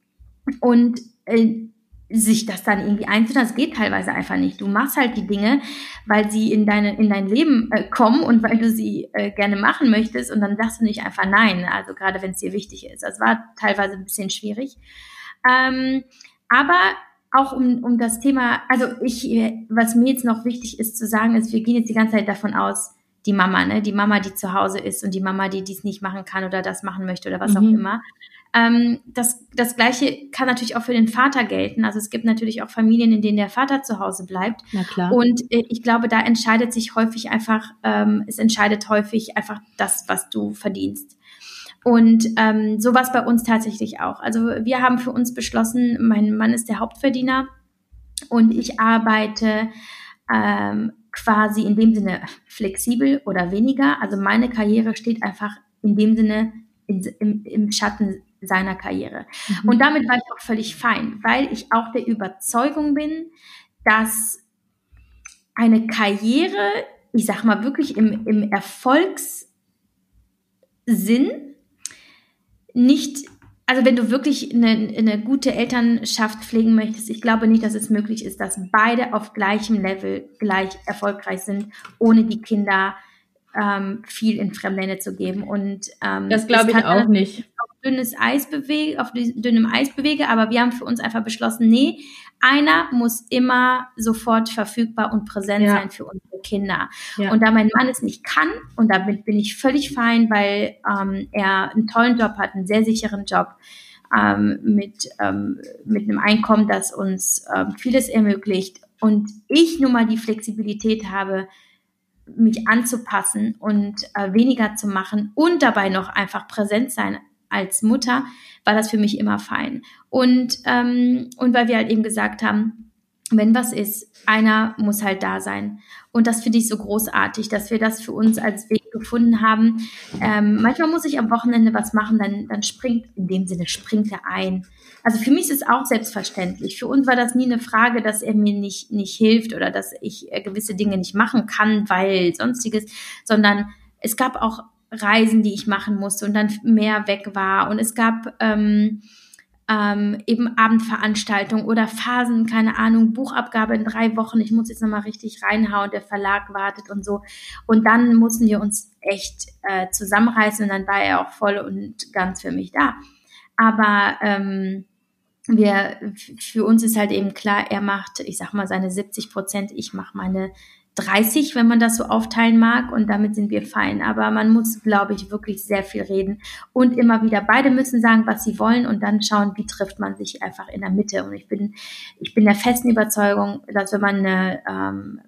und äh, sich das dann irgendwie einzuteilen, das geht teilweise einfach nicht. Du machst halt die Dinge, weil sie in deine in dein Leben äh, kommen und weil du sie äh, gerne machen möchtest und dann sagst du nicht einfach nein. Also gerade wenn es dir wichtig ist. Das war teilweise ein bisschen schwierig. Ähm, aber auch um, um das Thema, also ich, was mir jetzt noch wichtig ist zu sagen, ist, wir gehen jetzt die ganze Zeit davon aus, die Mama, ne, die Mama, die zu Hause ist und die Mama, die dies nicht machen kann oder das machen möchte oder was mhm. auch immer. Ähm, das, das Gleiche kann natürlich auch für den Vater gelten. Also es gibt natürlich auch Familien, in denen der Vater zu Hause bleibt. Na klar. Und äh, ich glaube, da entscheidet sich häufig einfach, ähm, es entscheidet häufig einfach das, was du verdienst. Und ähm, so war es bei uns tatsächlich auch. Also wir haben für uns beschlossen, mein Mann ist der Hauptverdiener und ich arbeite ähm, quasi in dem Sinne flexibel oder weniger. Also meine Karriere steht einfach in dem Sinne in, im, im Schatten seiner Karriere. Mhm. Und damit war ich auch völlig fein, weil ich auch der Überzeugung bin, dass eine Karriere, ich sag mal wirklich im, im Erfolgssinn, nicht, also wenn du wirklich eine, eine gute Elternschaft pflegen möchtest, ich glaube nicht, dass es möglich ist, dass beide auf gleichem Level gleich erfolgreich sind, ohne die Kinder ähm, viel in Fremdländer zu geben. Und ähm, das glaube ich auch nicht dünnes Eis bewege, auf dünnem Eis bewege, aber wir haben für uns einfach beschlossen, nee, einer muss immer sofort verfügbar und präsent ja. sein für unsere Kinder. Ja. Und da mein Mann es nicht kann, und damit bin ich völlig fein, weil ähm, er einen tollen Job hat, einen sehr sicheren Job, ähm, mit, ähm, mit einem Einkommen, das uns ähm, vieles ermöglicht. Und ich nun mal die Flexibilität habe, mich anzupassen und äh, weniger zu machen und dabei noch einfach präsent sein als Mutter war das für mich immer fein. Und, ähm, und weil wir halt eben gesagt haben, wenn was ist, einer muss halt da sein. Und das finde ich so großartig, dass wir das für uns als Weg gefunden haben. Ähm, manchmal muss ich am Wochenende was machen, dann, dann springt, in dem Sinne springt er ein. Also für mich ist es auch selbstverständlich. Für uns war das nie eine Frage, dass er mir nicht, nicht hilft oder dass ich äh, gewisse Dinge nicht machen kann, weil sonstiges, sondern es gab auch Reisen, die ich machen musste und dann mehr weg war. Und es gab ähm, ähm, eben Abendveranstaltungen oder Phasen, keine Ahnung, Buchabgabe in drei Wochen. Ich muss jetzt nochmal richtig reinhauen, der Verlag wartet und so. Und dann mussten wir uns echt äh, zusammenreißen und dann war er auch voll und ganz für mich da. Aber ähm, wir, für uns ist halt eben klar, er macht, ich sag mal, seine 70 Prozent, ich mache meine 30, wenn man das so aufteilen mag und damit sind wir fein. Aber man muss, glaube ich, wirklich sehr viel reden und immer wieder beide müssen sagen, was sie wollen und dann schauen, wie trifft man sich einfach in der Mitte. Und ich bin, ich bin der festen Überzeugung, dass wenn man eine ähm,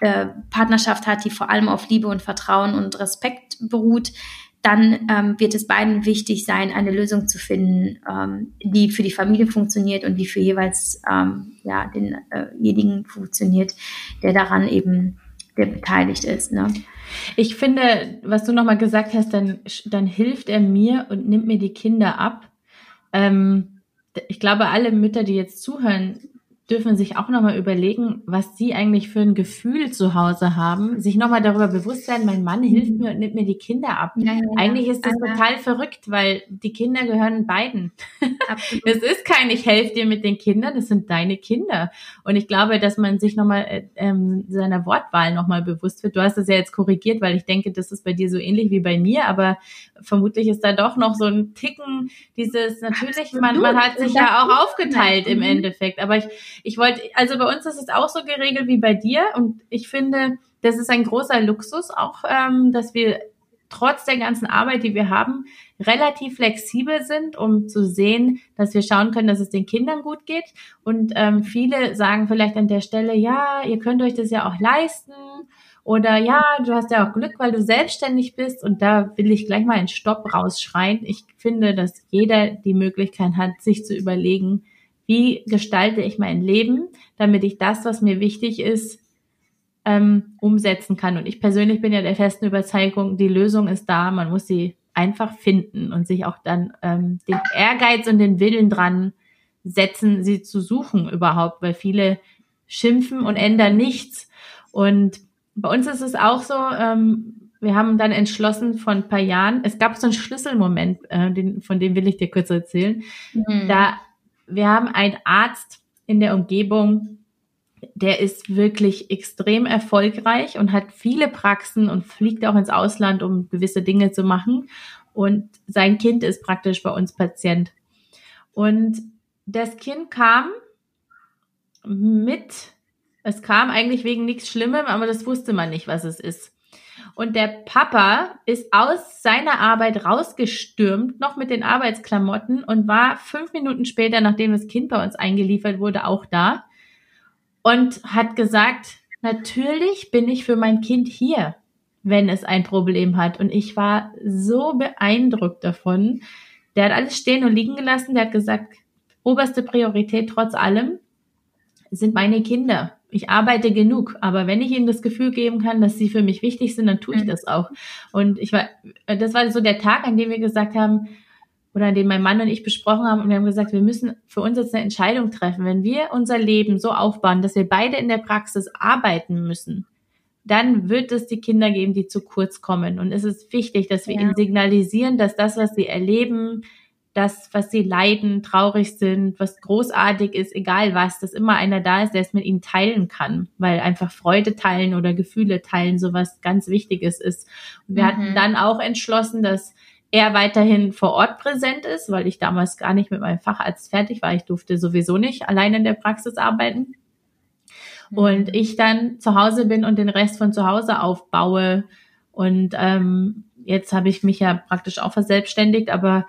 äh, Partnerschaft hat, die vor allem auf Liebe und Vertrauen und Respekt beruht, dann ähm, wird es beiden wichtig sein, eine Lösung zu finden, ähm, die für die Familie funktioniert und die für jeweils ähm, ja, denjenigen äh funktioniert, der daran eben der beteiligt ist. Ne? Ich finde, was du nochmal gesagt hast, dann, dann hilft er mir und nimmt mir die Kinder ab. Ähm, ich glaube, alle Mütter, die jetzt zuhören, dürfen sich auch nochmal überlegen, was sie eigentlich für ein Gefühl zu Hause haben, sich nochmal darüber bewusst sein, mein Mann hilft mir und nimmt mir die Kinder ab. Ja, ja, eigentlich ist das ja. total verrückt, weil die Kinder gehören beiden. Es ist kein, ich helfe dir mit den Kindern, das sind deine Kinder. Und ich glaube, dass man sich nochmal äh, ähm, seiner Wortwahl nochmal bewusst wird. Du hast das ja jetzt korrigiert, weil ich denke, das ist bei dir so ähnlich wie bei mir, aber vermutlich ist da doch noch so ein Ticken dieses, natürlich, man, man hat sich ja auch aufgeteilt im mhm. Endeffekt, aber ich, ich wollte, also bei uns ist es auch so geregelt wie bei dir und ich finde, das ist ein großer Luxus auch, ähm, dass wir trotz der ganzen Arbeit, die wir haben, relativ flexibel sind, um zu sehen, dass wir schauen können, dass es den Kindern gut geht. Und ähm, viele sagen vielleicht an der Stelle, ja, ihr könnt euch das ja auch leisten Oder ja, du hast ja auch Glück, weil du selbstständig bist. Und da will ich gleich mal einen Stopp rausschreien. Ich finde, dass jeder die Möglichkeit hat, sich zu überlegen, wie gestalte ich mein Leben, damit ich das, was mir wichtig ist, ähm, umsetzen kann. Und ich persönlich bin ja der festen Überzeugung, die Lösung ist da, man muss sie einfach finden und sich auch dann ähm, den Ehrgeiz und den Willen dran setzen, sie zu suchen überhaupt, weil viele schimpfen und ändern nichts. Und bei uns ist es auch so, ähm, wir haben dann entschlossen vor ein paar Jahren, es gab so einen Schlüsselmoment, äh, den, von dem will ich dir kurz erzählen. Mhm. Da wir haben einen Arzt in der Umgebung, der ist wirklich extrem erfolgreich und hat viele Praxen und fliegt auch ins Ausland, um gewisse Dinge zu machen. Und sein Kind ist praktisch bei uns Patient. Und das Kind kam mit, es kam eigentlich wegen nichts Schlimmem, aber das wusste man nicht, was es ist. Und der Papa ist aus seiner Arbeit rausgestürmt, noch mit den Arbeitsklamotten und war fünf Minuten später, nachdem das Kind bei uns eingeliefert wurde, auch da und hat gesagt, natürlich bin ich für mein Kind hier, wenn es ein Problem hat. Und ich war so beeindruckt davon. Der hat alles stehen und liegen gelassen. Der hat gesagt, oberste Priorität trotz allem sind meine Kinder. Ich arbeite genug, aber wenn ich ihnen das Gefühl geben kann, dass sie für mich wichtig sind, dann tue ich das auch. Und ich war, das war so der Tag, an dem wir gesagt haben, oder an dem mein Mann und ich besprochen haben und wir haben gesagt, wir müssen für uns jetzt eine Entscheidung treffen. Wenn wir unser Leben so aufbauen, dass wir beide in der Praxis arbeiten müssen, dann wird es die Kinder geben, die zu kurz kommen. Und es ist wichtig, dass wir ja. ihnen signalisieren, dass das, was sie erleben, das, was sie leiden, traurig sind, was großartig ist, egal was, dass immer einer da ist, der es mit ihnen teilen kann, weil einfach Freude teilen oder Gefühle teilen sowas ganz Wichtiges ist. Und wir mhm. hatten dann auch entschlossen, dass er weiterhin vor Ort präsent ist, weil ich damals gar nicht mit meinem Facharzt fertig war. Ich durfte sowieso nicht allein in der Praxis arbeiten. Und mhm. ich dann zu Hause bin und den Rest von zu Hause aufbaue. Und ähm, jetzt habe ich mich ja praktisch auch verselbstständigt, aber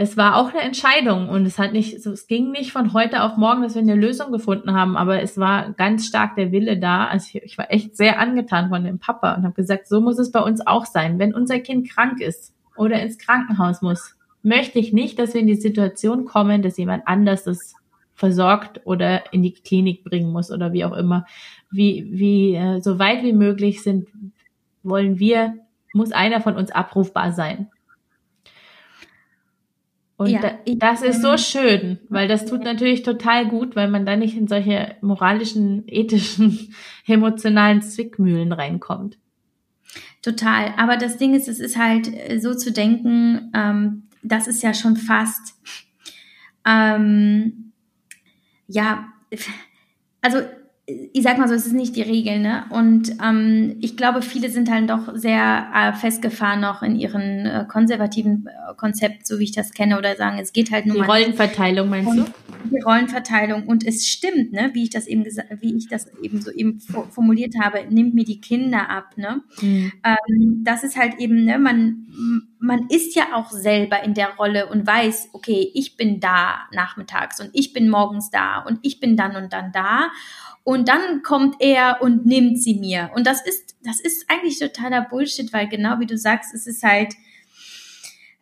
es war auch eine Entscheidung und es hat nicht, es ging nicht von heute auf morgen, dass wir eine Lösung gefunden haben, aber es war ganz stark der Wille da. Also ich, ich war echt sehr angetan von dem Papa und habe gesagt, so muss es bei uns auch sein. Wenn unser Kind krank ist, oder ins Krankenhaus muss, möchte ich nicht, dass wir in die Situation kommen, dass jemand anders das versorgt oder in die Klinik bringen muss oder wie auch immer. Wie, wie, äh, so weit wie möglich sind, wollen wir, muss einer von uns abrufbar sein. Und ja, das ist so schön, weil das tut natürlich total gut, weil man da nicht in solche moralischen, ethischen, emotionalen Zwickmühlen reinkommt. Total. Aber das Ding ist, es ist halt äh, so zu denken, ähm, das ist ja schon fast, ähm, ja, also ich sag mal so, es ist nicht die Regel, ne? Und ähm, ich glaube, viele sind halt doch sehr äh, festgefahren noch in ihren äh, konservativen äh, Konzept, so wie ich das kenne, oder sagen, es geht halt nur die mal. Die Rollenverteilung meinst du? Die Rollenverteilung und es stimmt, ne? Wie ich das eben gesagt, wie ich das eben so eben formuliert habe, nimmt mir die Kinder ab, ne? Mhm. Ähm, das ist halt eben, ne? Man man ist ja auch selber in der Rolle und weiß, okay, ich bin da nachmittags und ich bin morgens da und ich bin dann und dann da und dann kommt er und nimmt sie mir. Und das ist, das ist eigentlich totaler Bullshit, weil genau wie du sagst, es ist halt,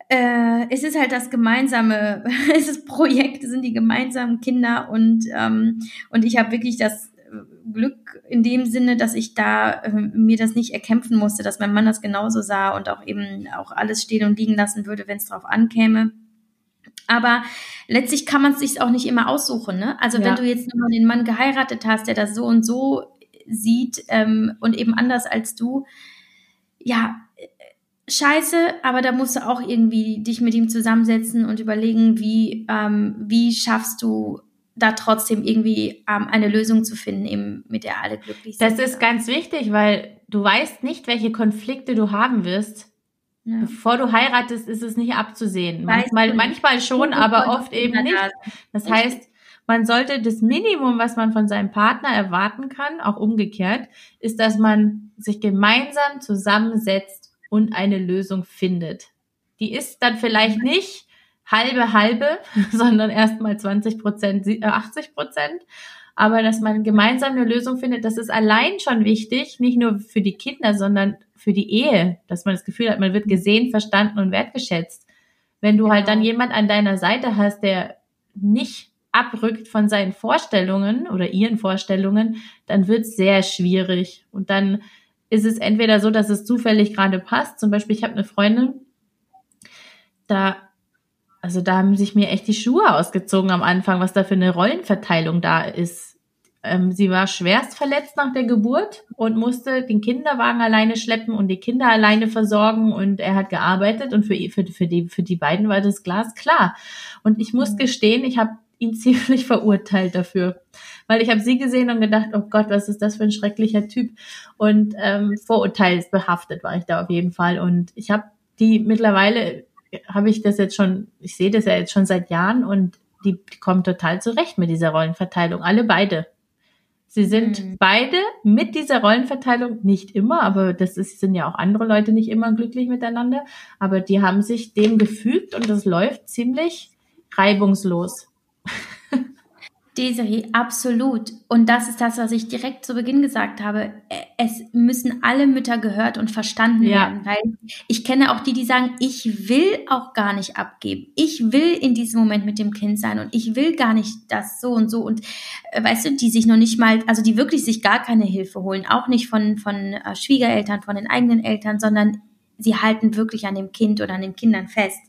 äh, es ist halt das gemeinsame, es ist Projekt, es sind die gemeinsamen Kinder und, ähm, und ich habe wirklich das Glück in dem Sinne, dass ich da äh, mir das nicht erkämpfen musste, dass mein Mann das genauso sah und auch eben auch alles stehen und liegen lassen würde, wenn es drauf ankäme. Aber letztlich kann man es sich auch nicht immer aussuchen. Ne? Also ja. wenn du jetzt nur den Mann geheiratet hast, der das so und so sieht ähm, und eben anders als du, ja, scheiße, aber da musst du auch irgendwie dich mit ihm zusammensetzen und überlegen, wie, ähm, wie schaffst du da trotzdem irgendwie ähm, eine Lösung zu finden, eben mit der alle glücklich sind. Das ist ganz wichtig, weil du weißt nicht, welche Konflikte du haben wirst, ja. Bevor du heiratest, ist es nicht abzusehen. Manchmal, manchmal schon, aber oft eben nicht. Das heißt, man sollte das Minimum, was man von seinem Partner erwarten kann, auch umgekehrt, ist, dass man sich gemeinsam zusammensetzt und eine Lösung findet. Die ist dann vielleicht nicht halbe halbe, sondern erstmal 20 Prozent, 80 äh, Prozent. Aber dass man gemeinsam eine Lösung findet, das ist allein schon wichtig, nicht nur für die Kinder, sondern für die Ehe, dass man das Gefühl hat, man wird gesehen, verstanden und wertgeschätzt. Wenn du genau. halt dann genau. jemand an deiner Seite hast, der nicht abrückt von seinen Vorstellungen oder ihren Vorstellungen, dann wird es sehr schwierig. Und dann ist es entweder so, dass es zufällig gerade passt. Zum Beispiel, ich habe eine Freundin, da, also da haben sich mir echt die Schuhe ausgezogen am Anfang, was da für eine Rollenverteilung da ist. Ähm, sie war schwerst verletzt nach der Geburt und musste den Kinderwagen alleine schleppen und die Kinder alleine versorgen und er hat gearbeitet und für, für, für, die, für die beiden war das Glas klar. Und ich muss mhm. gestehen, ich habe ihn ziemlich verurteilt dafür. Weil ich habe sie gesehen und gedacht, oh Gott, was ist das für ein schrecklicher Typ. Und ähm, vorurteilsbehaftet war ich da auf jeden Fall. Und ich habe die mittlerweile, habe ich das jetzt schon, ich sehe das ja jetzt schon seit Jahren und die, die kommen total zurecht mit dieser Rollenverteilung. Alle beide. Sie sind mhm. beide mit dieser Rollenverteilung nicht immer, aber das ist, sind ja auch andere Leute nicht immer glücklich miteinander, aber die haben sich dem gefügt und das läuft ziemlich reibungslos. Desiree, absolut. Und das ist das, was ich direkt zu Beginn gesagt habe. Es müssen alle Mütter gehört und verstanden ja. werden, weil ich kenne auch die, die sagen, ich will auch gar nicht abgeben. Ich will in diesem Moment mit dem Kind sein und ich will gar nicht das so und so. Und äh, weißt du, die sich noch nicht mal, also die wirklich sich gar keine Hilfe holen, auch nicht von, von äh, Schwiegereltern, von den eigenen Eltern, sondern sie halten wirklich an dem Kind oder an den Kindern fest.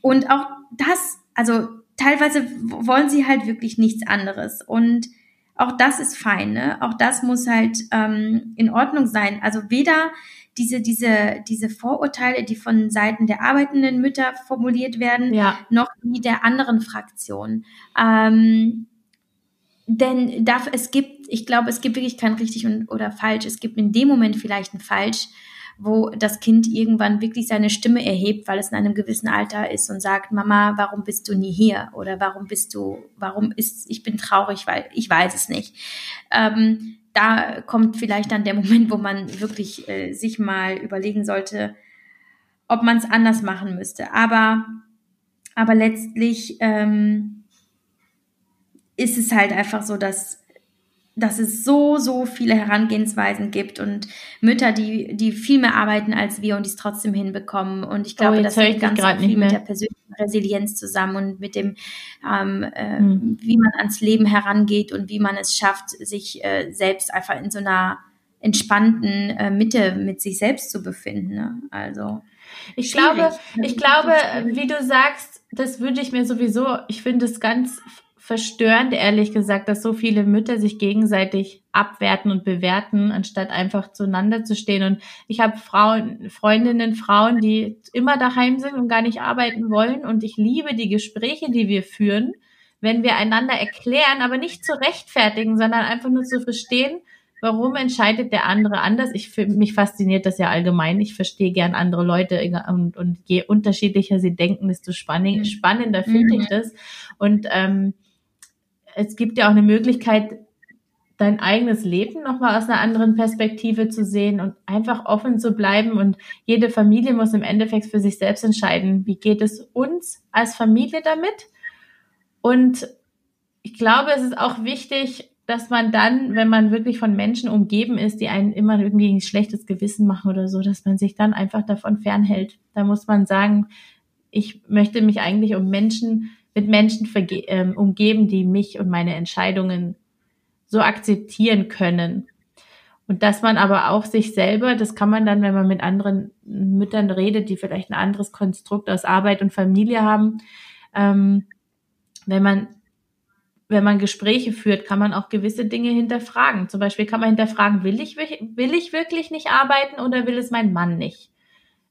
Und auch das, also teilweise wollen sie halt wirklich nichts anderes. Und auch das ist fein, ne? Auch das muss halt ähm, in Ordnung sein. Also weder diese, diese, diese Vorurteile, die von Seiten der arbeitenden Mütter formuliert werden, ja. noch die der anderen Fraktion. Ähm, denn darf, es gibt, ich glaube, es gibt wirklich kein richtig und, oder falsch. Es gibt in dem Moment vielleicht ein falsch wo das Kind irgendwann wirklich seine Stimme erhebt, weil es in einem gewissen Alter ist und sagt, Mama, warum bist du nie hier? Oder warum bist du, warum ist, ich bin traurig, weil ich weiß es nicht. Ähm, da kommt vielleicht dann der Moment, wo man wirklich äh, sich mal überlegen sollte, ob man es anders machen müsste. Aber, aber letztlich ähm, ist es halt einfach so, dass dass es so, so viele Herangehensweisen gibt und Mütter, die, die viel mehr arbeiten als wir und die es trotzdem hinbekommen. Und ich glaube, oh, das hängt ganz viel mit der persönlichen Resilienz zusammen und mit dem, ähm, äh, hm. wie man ans Leben herangeht und wie man es schafft, sich äh, selbst einfach in so einer entspannten äh, Mitte mit sich selbst zu befinden. Ne? Also ich glaube, ich glaube, wie du sagst, das würde ich mir sowieso, ich finde es ganz verstörend, ehrlich gesagt, dass so viele Mütter sich gegenseitig abwerten und bewerten, anstatt einfach zueinander zu stehen. Und ich habe Frauen, Freundinnen, Frauen, die immer daheim sind und gar nicht arbeiten wollen. Und ich liebe die Gespräche, die wir führen, wenn wir einander erklären, aber nicht zu rechtfertigen, sondern einfach nur zu verstehen, warum entscheidet der andere anders. Ich mich fasziniert das ja allgemein. Ich verstehe gern andere Leute und, und je unterschiedlicher sie denken, desto spannend, spannender finde ich mhm. das. Und ähm, es gibt ja auch eine Möglichkeit, dein eigenes Leben nochmal aus einer anderen Perspektive zu sehen und einfach offen zu bleiben. Und jede Familie muss im Endeffekt für sich selbst entscheiden, wie geht es uns als Familie damit. Und ich glaube, es ist auch wichtig, dass man dann, wenn man wirklich von Menschen umgeben ist, die einen immer irgendwie ein schlechtes Gewissen machen oder so, dass man sich dann einfach davon fernhält. Da muss man sagen, ich möchte mich eigentlich um Menschen mit Menschen ähm, umgeben, die mich und meine Entscheidungen so akzeptieren können. Und dass man aber auch sich selber, das kann man dann, wenn man mit anderen Müttern redet, die vielleicht ein anderes Konstrukt aus Arbeit und Familie haben, ähm, wenn man wenn man Gespräche führt, kann man auch gewisse Dinge hinterfragen. Zum Beispiel kann man hinterfragen, will ich, will ich wirklich nicht arbeiten oder will es mein Mann nicht?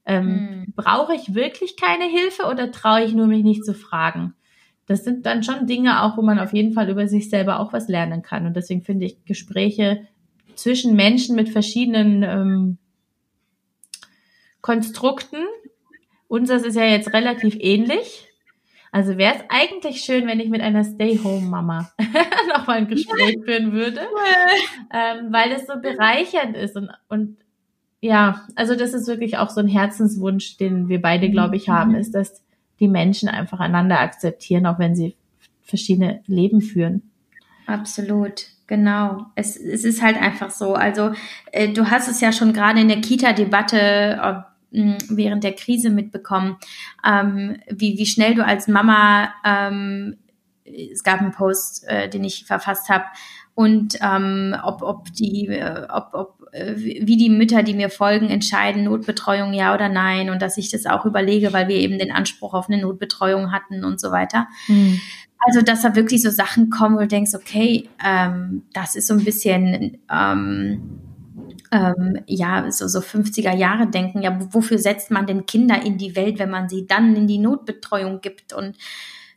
Ähm, hm. Brauche ich wirklich keine Hilfe oder traue ich nur mich nicht zu fragen? Das sind dann schon Dinge auch, wo man auf jeden Fall über sich selber auch was lernen kann. Und deswegen finde ich Gespräche zwischen Menschen mit verschiedenen ähm, Konstrukten. Unseres ist ja jetzt relativ ähnlich. Also wäre es eigentlich schön, wenn ich mit einer Stay-Home-Mama nochmal ein Gespräch führen würde, ähm, weil es so bereichernd ist und, und ja, also das ist wirklich auch so ein Herzenswunsch, den wir beide, glaube ich, haben, mhm. ist, dass die Menschen einfach einander akzeptieren, auch wenn sie verschiedene Leben führen. Absolut, genau. Es, es ist halt einfach so. Also äh, du hast es ja schon gerade in der Kita-Debatte äh, während der Krise mitbekommen, ähm, wie, wie schnell du als Mama, ähm, es gab einen Post, äh, den ich verfasst habe, und ähm, ob, ob die, äh, ob, ob, wie die Mütter, die mir folgen, entscheiden, Notbetreuung ja oder nein und dass ich das auch überlege, weil wir eben den Anspruch auf eine Notbetreuung hatten und so weiter. Mhm. Also, dass da wirklich so Sachen kommen, wo du denkst, okay, ähm, das ist so ein bisschen, ähm, ähm, ja, so, so 50er Jahre denken, ja, wofür setzt man denn Kinder in die Welt, wenn man sie dann in die Notbetreuung gibt und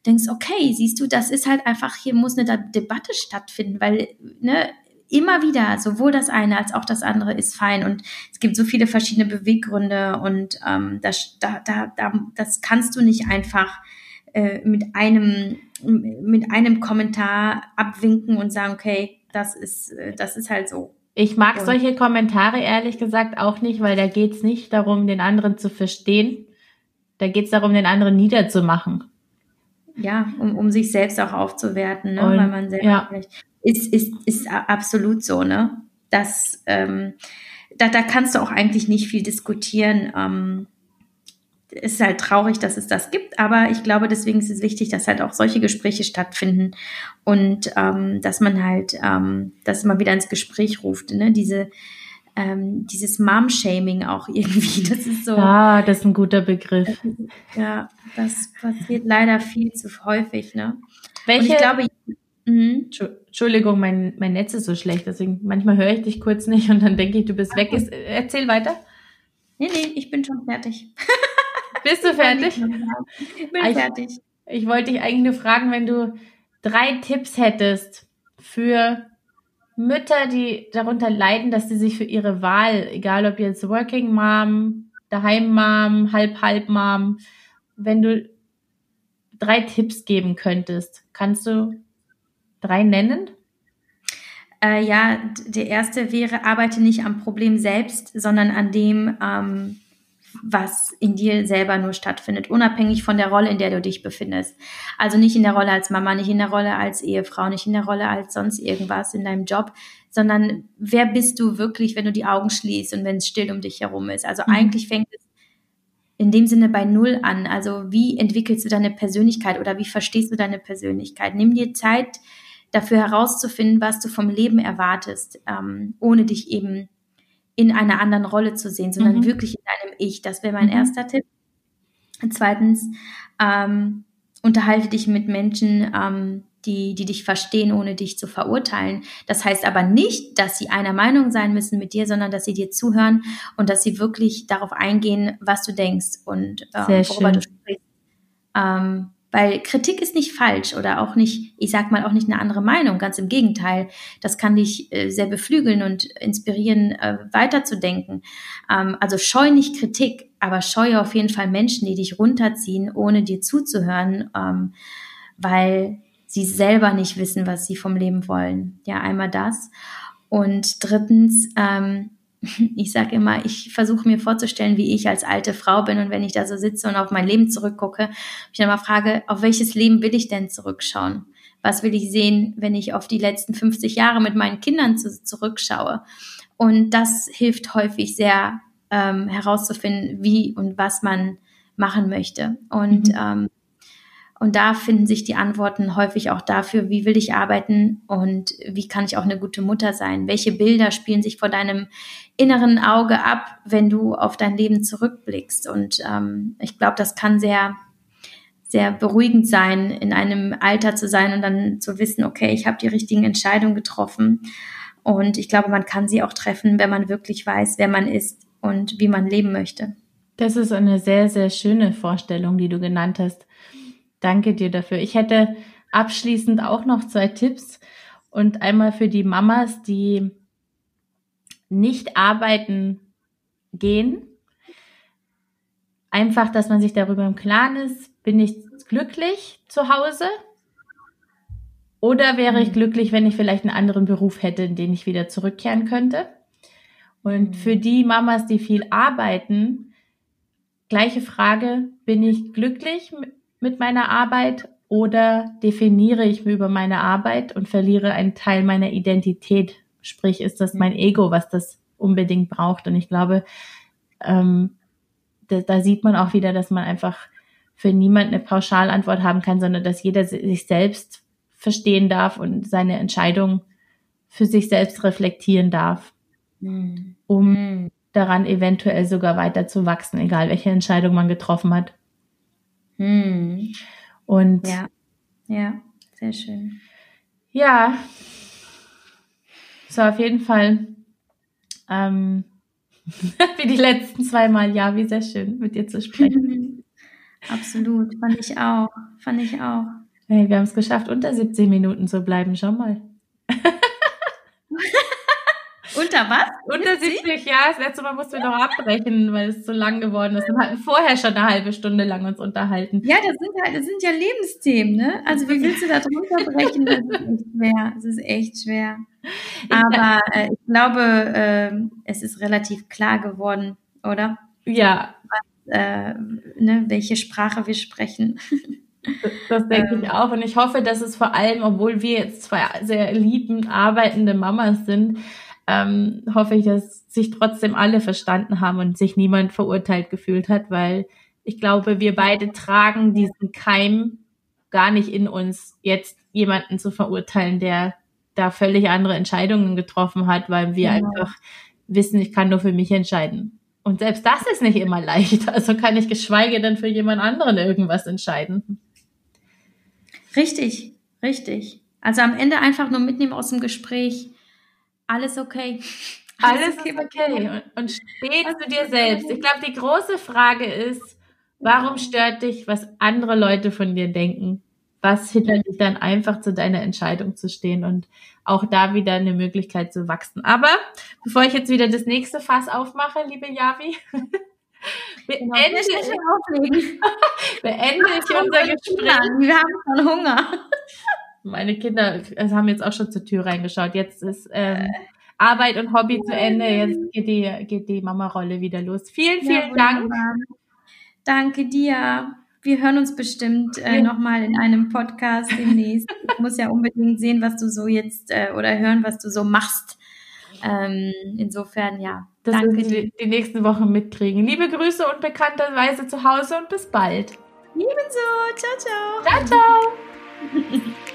denkst, okay, siehst du, das ist halt einfach, hier muss eine Debatte stattfinden, weil, ne, immer wieder, sowohl das eine als auch das andere ist fein. Und es gibt so viele verschiedene Beweggründe und ähm, das, da, da, da, das kannst du nicht einfach äh, mit einem mit einem Kommentar abwinken und sagen, okay, das ist äh, das ist halt so. Ich mag und solche Kommentare ehrlich gesagt auch nicht, weil da geht's nicht darum, den anderen zu verstehen. Da geht's darum, den anderen niederzumachen. Ja, um, um sich selbst auch aufzuwerten, ne? Und, weil man selber ja. Ist, ist, ist absolut so, ne? Das, ähm, da, da kannst du auch eigentlich nicht viel diskutieren. Ähm, es ist halt traurig, dass es das gibt, aber ich glaube, deswegen ist es wichtig, dass halt auch solche Gespräche stattfinden und ähm, dass man halt ähm, das immer wieder ins Gespräch ruft. Ne? Diese ähm, dieses Mom-Shaming auch irgendwie. Das ist so. Ah, das ist ein guter Begriff. ja, das passiert leider viel zu häufig. Ne? Welche? Und ich glaube. Mhm. Entschuldigung, mein, mein Netz ist so schlecht, deswegen manchmal höre ich dich kurz nicht und dann denke ich, du bist weg. Ist, erzähl weiter. Nee, nee, ich bin schon fertig. Bist du fertig? Ich bin ich, fertig. Ich wollte dich eigentlich nur fragen, wenn du drei Tipps hättest für Mütter, die darunter leiden, dass sie sich für ihre Wahl, egal ob jetzt Working Mom, Daheim Mom, Halb-Halb Mom, wenn du drei Tipps geben könntest, kannst du drei nennen? Äh, ja, der erste wäre, arbeite nicht am Problem selbst, sondern an dem, ähm, was in dir selber nur stattfindet, unabhängig von der Rolle, in der du dich befindest. Also nicht in der Rolle als Mama, nicht in der Rolle als Ehefrau, nicht in der Rolle als sonst irgendwas in deinem Job, sondern wer bist du wirklich, wenn du die Augen schließt und wenn es still um dich herum ist. Also mhm. eigentlich fängt es in dem Sinne bei Null an. Also wie entwickelst du deine Persönlichkeit oder wie verstehst du deine Persönlichkeit? Nimm dir Zeit dafür herauszufinden, was du vom Leben erwartest, ähm, ohne dich eben in einer anderen Rolle zu sehen, sondern mhm. wirklich in deinem Ich. Das wäre mein mhm. erster Tipp. Und zweitens, ähm, unterhalte dich mit Menschen, ähm, die, die dich verstehen, ohne dich zu verurteilen. Das heißt aber nicht, dass sie einer Meinung sein müssen mit dir, sondern dass sie dir zuhören und dass sie wirklich darauf eingehen, was du denkst und ähm, worüber du sprichst. Ähm, weil Kritik ist nicht falsch oder auch nicht, ich sag mal, auch nicht eine andere Meinung. Ganz im Gegenteil. Das kann dich äh, sehr beflügeln und inspirieren, äh, weiterzudenken. Ähm, also scheu nicht Kritik, aber scheue auf jeden Fall Menschen, die dich runterziehen, ohne dir zuzuhören, ähm, weil sie selber nicht wissen, was sie vom Leben wollen. Ja, einmal das. Und drittens, ähm, ich sage immer, ich versuche mir vorzustellen, wie ich als alte Frau bin und wenn ich da so sitze und auf mein Leben zurückgucke, ich dann mal frage, auf welches Leben will ich denn zurückschauen? Was will ich sehen, wenn ich auf die letzten 50 Jahre mit meinen Kindern zu, zurückschaue? Und das hilft häufig sehr ähm, herauszufinden, wie und was man machen möchte. Und mhm. ähm, und da finden sich die Antworten häufig auch dafür, wie will ich arbeiten und wie kann ich auch eine gute Mutter sein? Welche Bilder spielen sich vor deinem inneren Auge ab, wenn du auf dein Leben zurückblickst? Und ähm, ich glaube, das kann sehr, sehr beruhigend sein, in einem Alter zu sein und dann zu wissen, okay, ich habe die richtigen Entscheidungen getroffen. Und ich glaube, man kann sie auch treffen, wenn man wirklich weiß, wer man ist und wie man leben möchte. Das ist eine sehr, sehr schöne Vorstellung, die du genannt hast. Danke dir dafür. Ich hätte abschließend auch noch zwei Tipps und einmal für die Mamas, die nicht arbeiten gehen. Einfach, dass man sich darüber im Klaren ist, bin ich glücklich zu Hause? Oder wäre ich mhm. glücklich, wenn ich vielleicht einen anderen Beruf hätte, in den ich wieder zurückkehren könnte? Und mhm. für die Mamas, die viel arbeiten, gleiche Frage, bin ich glücklich mit meiner Arbeit oder definiere ich mir über meine Arbeit und verliere einen Teil meiner Identität? Sprich, ist das mein Ego, was das unbedingt braucht? Und ich glaube, ähm, da, da sieht man auch wieder, dass man einfach für niemand eine Pauschalantwort haben kann, sondern dass jeder sich selbst verstehen darf und seine Entscheidung für sich selbst reflektieren darf, mhm. um mhm. daran eventuell sogar weiter zu wachsen, egal welche Entscheidung man getroffen hat. Mhm. Und ja, ja, sehr schön. Ja, so auf jeden Fall ähm, wie die letzten zwei Mal. Ja, wie sehr schön, mit dir zu sprechen. Absolut, fand ich auch, fand ich auch. Hey, wir haben es geschafft, unter 17 Minuten zu bleiben. Schau mal. Unter was? Unter 70, ja. Das letzte Mal mussten wir noch abbrechen, weil es zu lang geworden ist. Wir hatten vorher schon eine halbe Stunde lang uns unterhalten. Ja, das sind halt, das sind ja Lebensthemen, ne? Also wie willst du da drunter brechen? Das ist echt schwer. Das ist echt schwer. Aber äh, ich glaube, äh, es ist relativ klar geworden, oder? Ja. Was, äh, ne, welche Sprache wir sprechen. Das, denke ich ähm. auch. Und ich hoffe, dass es vor allem, obwohl wir jetzt zwei sehr lieben, arbeitende Mamas sind, ähm, hoffe ich, dass sich trotzdem alle verstanden haben und sich niemand verurteilt gefühlt hat, weil ich glaube, wir beide tragen diesen Keim gar nicht in uns, jetzt jemanden zu verurteilen, der da völlig andere Entscheidungen getroffen hat, weil wir genau. einfach wissen, ich kann nur für mich entscheiden. Und selbst das ist nicht immer leicht. Also kann ich geschweige denn für jemand anderen irgendwas entscheiden. Richtig, richtig. Also am Ende einfach nur mitnehmen aus dem Gespräch, alles okay. Alles, okay, okay. Und, und steh zu dir selbst. Ich glaube, die große Frage ist, warum stört dich, was andere Leute von dir denken? Was hindert dich dann einfach zu deiner Entscheidung zu stehen und auch da wieder eine Möglichkeit zu wachsen? Aber bevor ich jetzt wieder das nächste Fass aufmache, liebe Javi, beende, genau, beende ich unser Gespräch. Wir haben schon Hunger. Meine Kinder haben jetzt auch schon zur Tür reingeschaut. Jetzt ist ähm, Arbeit und Hobby zu Ende. Jetzt geht die, geht die Mama-Rolle wieder los. Vielen, vielen ja, Dank. Danke dir. Wir hören uns bestimmt äh, nochmal in einem Podcast demnächst. Ich muss ja unbedingt sehen, was du so jetzt äh, oder hören, was du so machst. Ähm, insofern, ja. Das danke die, die nächsten Wochen mitkriegen. Liebe Grüße und bekannterweise zu Hause und bis bald. Ebenso. Ciao, ciao. Ciao, ciao.